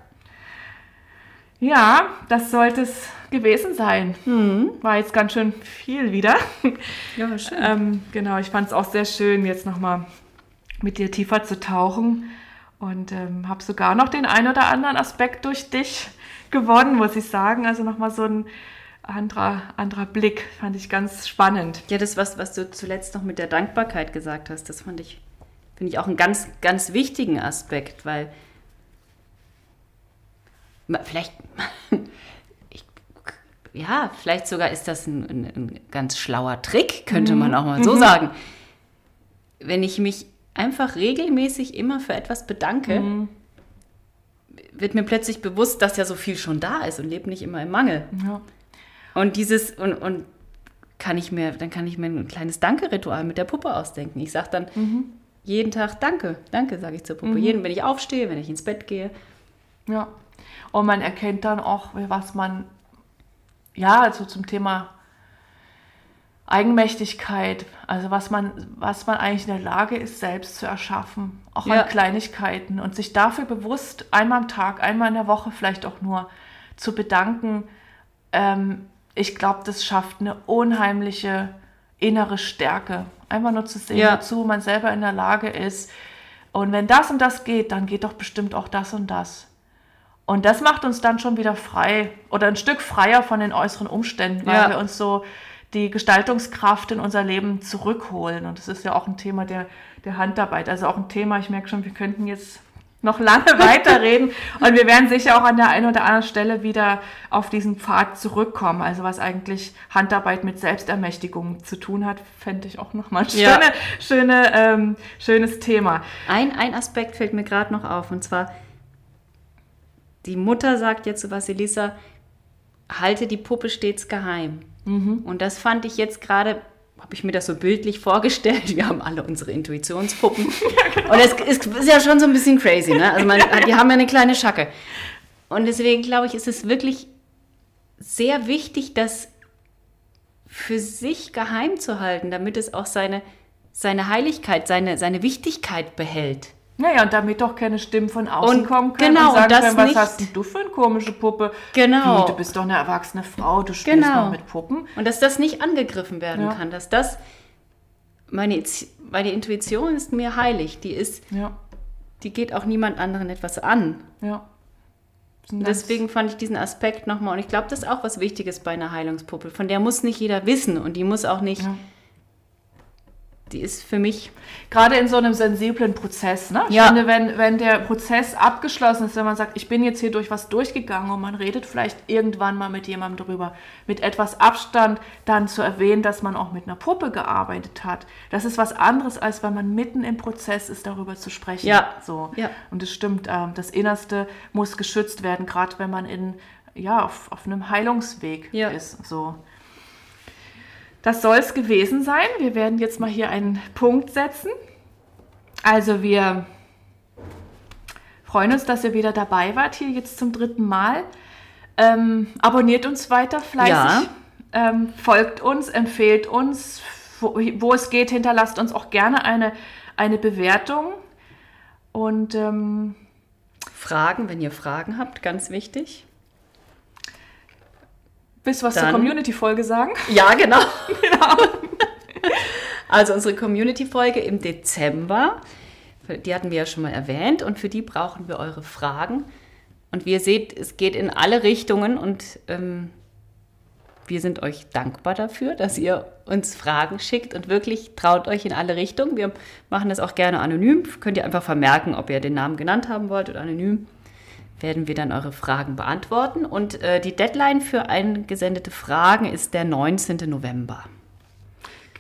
Ja, das sollte es gewesen sein. War jetzt ganz schön viel wieder. Ja, schön. ähm, genau, ich fand es auch sehr schön, jetzt nochmal mit dir tiefer zu tauchen. Und ähm, habe sogar noch den ein oder anderen Aspekt durch dich gewonnen, muss ich sagen. Also nochmal so ein anderer, anderer Blick, fand ich ganz spannend. Ja, das, was, was du zuletzt noch mit der Dankbarkeit gesagt hast, das fand ich, finde ich auch einen ganz, ganz wichtigen Aspekt, weil vielleicht, ich, ja, vielleicht sogar ist das ein, ein, ein ganz schlauer Trick, könnte man auch mal so sagen. Wenn ich mich einfach regelmäßig immer für etwas bedanke, wird mir plötzlich bewusst, dass ja so viel schon da ist und lebe nicht immer im Mangel. Ja. Und dieses, und, und kann ich mir, dann kann ich mir ein kleines Danke-Ritual mit der Puppe ausdenken. Ich sage dann jeden Tag Danke, Danke, sage ich zur Puppe. Jeden, wenn ich aufstehe, wenn ich ins Bett gehe. Ja. Und man erkennt dann auch, was man, ja, also zum Thema Eigenmächtigkeit, also was man, was man eigentlich in der Lage ist, selbst zu erschaffen, auch Ja. an Kleinigkeiten und sich dafür bewusst einmal am Tag, einmal in der Woche vielleicht auch nur zu bedanken. Ähm, ich glaube, das schafft eine unheimliche innere Stärke. Einfach nur zu sehen, Ja. wozu man selber in der Lage ist. Und wenn das und das geht, dann geht doch bestimmt auch das und das. Und das macht uns dann schon wieder frei oder ein Stück freier von den äußeren Umständen, weil Ja. wir uns so die Gestaltungskraft in unser Leben zurückholen. Und das ist ja auch ein Thema der, der Handarbeit. Also auch ein Thema, ich merke schon, wir könnten jetzt noch lange weiterreden. Und wir werden sicher auch an der einen oder anderen Stelle wieder auf diesen Pfad zurückkommen. Also was eigentlich Handarbeit mit Selbstermächtigung zu tun hat, fände ich auch nochmal ein Ja. schöne, schöne, ähm, schönes Thema. Ein, ein Aspekt fällt mir gerade noch auf, und zwar, die Mutter sagt jetzt zu Vasilisa, halte die Puppe stets geheim. Und das fand ich jetzt gerade, habe ich mir das so bildlich vorgestellt. Wir haben alle unsere Intuitionspuppen. Und es ist, ist ja schon so ein bisschen crazy, ne? Also man, die haben ja eine kleine Schacke. Und deswegen glaube ich, ist es wirklich sehr wichtig, das für sich geheim zu halten, damit es auch seine, seine Heiligkeit, seine, seine Wichtigkeit behält. Naja, und damit doch keine Stimmen von außen Und kommen können genau, und sagen und das können, was nicht- hast du für eine komische Puppe? Genau. Wie, du bist doch eine erwachsene Frau, du spielst Genau. noch mit Puppen. Und dass das nicht angegriffen werden Ja. kann, dass das, meine, meine Intuition ist mir heilig, die ist, Ja, die geht auch niemand anderen etwas an. ja. Und deswegen fand ich diesen Aspekt nochmal, und ich glaube, das ist auch was Wichtiges bei einer Heilungspuppe. Von der muss nicht jeder wissen und die muss auch nicht, Ja. Die ist für mich, Gerade in so einem sensiblen Prozess, ne? Ich Ja. finde, wenn, wenn der Prozess abgeschlossen ist, wenn man sagt, ich bin jetzt hier durch was durchgegangen und man redet vielleicht irgendwann mal mit jemandem drüber, mit etwas Abstand dann zu erwähnen, dass man auch mit einer Puppe gearbeitet hat. Das ist was anderes, als wenn man mitten im Prozess ist, darüber zu sprechen. Ja. So. Ja. Und es stimmt, ähm, das Innerste muss geschützt werden, gerade wenn man in, ja, auf, auf einem Heilungsweg Ja. ist. So. Das soll es gewesen sein. Wir werden jetzt mal hier einen Punkt setzen. Also wir freuen uns, dass ihr wieder dabei wart, hier jetzt zum dritten Mal. Ähm, abonniert uns weiter fleißig. Ja. Ähm, folgt uns, empfehlt uns, wo, wo es geht, hinterlasst uns auch gerne eine, eine Bewertung. Und ähm, Fragen, wenn ihr Fragen habt, ganz wichtig. Willst du was zur Dann- Community-Folge sagen? Ja, genau. Also unsere Community-Folge im Dezember, die hatten wir ja schon mal erwähnt und für die brauchen wir eure Fragen. Und wie ihr seht, es geht in alle Richtungen und ähm, wir sind euch dankbar dafür, dass ihr uns Fragen schickt und wirklich traut euch in alle Richtungen. Wir machen das auch gerne anonym. Könnt ihr einfach vermerken, ob ihr den Namen genannt haben wollt oder anonym. Werden wir dann eure Fragen beantworten. Und äh, die Deadline für eingesendete Fragen ist der 19. November.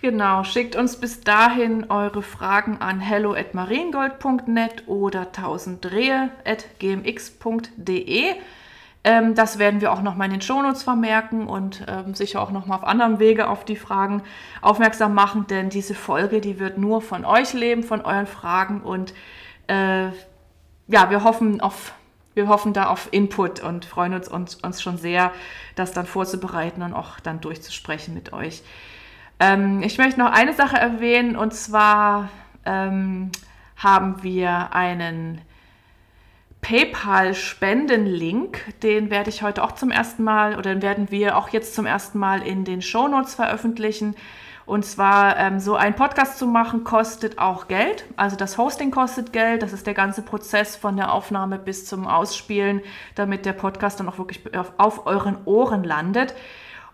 Genau, schickt uns bis dahin eure Fragen an hello at mariengold.net oder 1000drehe.gmx.de. Ähm, das werden wir auch nochmal in den Shownotes vermerken und ähm, sicher auch nochmal auf anderem Wege auf die Fragen aufmerksam machen, denn diese Folge, die wird nur von euch leben, von euren Fragen und äh, ja, wir hoffen auf, wir hoffen da auf Input und freuen uns, uns, uns schon sehr, das dann vorzubereiten und auch dann durchzusprechen mit euch. Ähm, ich möchte noch eine Sache erwähnen und zwar ähm, haben wir einen PayPal-Spenden-Link. Den werde ich heute auch zum ersten Mal oder den werden wir auch jetzt zum ersten Mal in den Show Notes veröffentlichen. Und zwar ähm, so ein Podcast zu machen kostet auch Geld. Also das Hosting kostet Geld. Das ist der ganze Prozess von der Aufnahme bis zum Ausspielen, damit der Podcast dann auch wirklich auf, auf euren Ohren landet.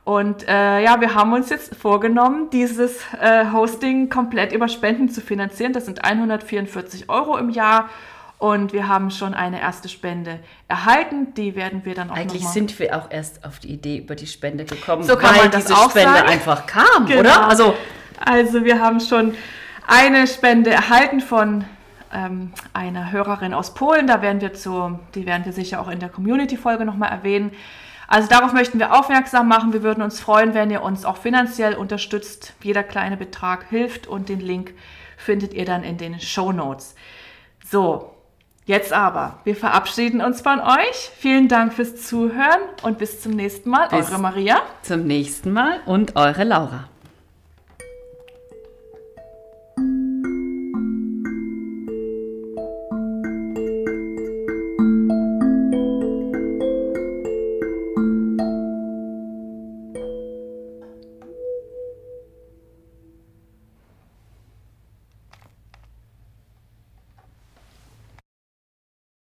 Und äh, ja, wir haben uns jetzt vorgenommen, dieses äh, Hosting komplett über Spenden zu finanzieren. Das sind 144 Euro im Jahr. Und wir haben schon eine erste Spende erhalten. Die werden wir dann auch Eigentlich sind wir auch erst auf die Idee über die Spende gekommen, So kann weil man das diese auch Spende sagen. einfach kam, Genau. oder? Also Also wir haben schon eine Spende erhalten von ähm, einer Hörerin aus Polen. Da werden wir zu, die werden wir sicher auch in der Community-Folge nochmal erwähnen. Also darauf möchten wir aufmerksam machen. Wir würden uns freuen, wenn ihr uns auch finanziell unterstützt. Jeder kleine Betrag hilft und den Link findet ihr dann in den Show Notes. So, jetzt aber, wir verabschieden uns von euch. Vielen Dank fürs Zuhören und bis zum nächsten Mal. Bis- Eure Maria. zum nächsten Mal und eure Laura.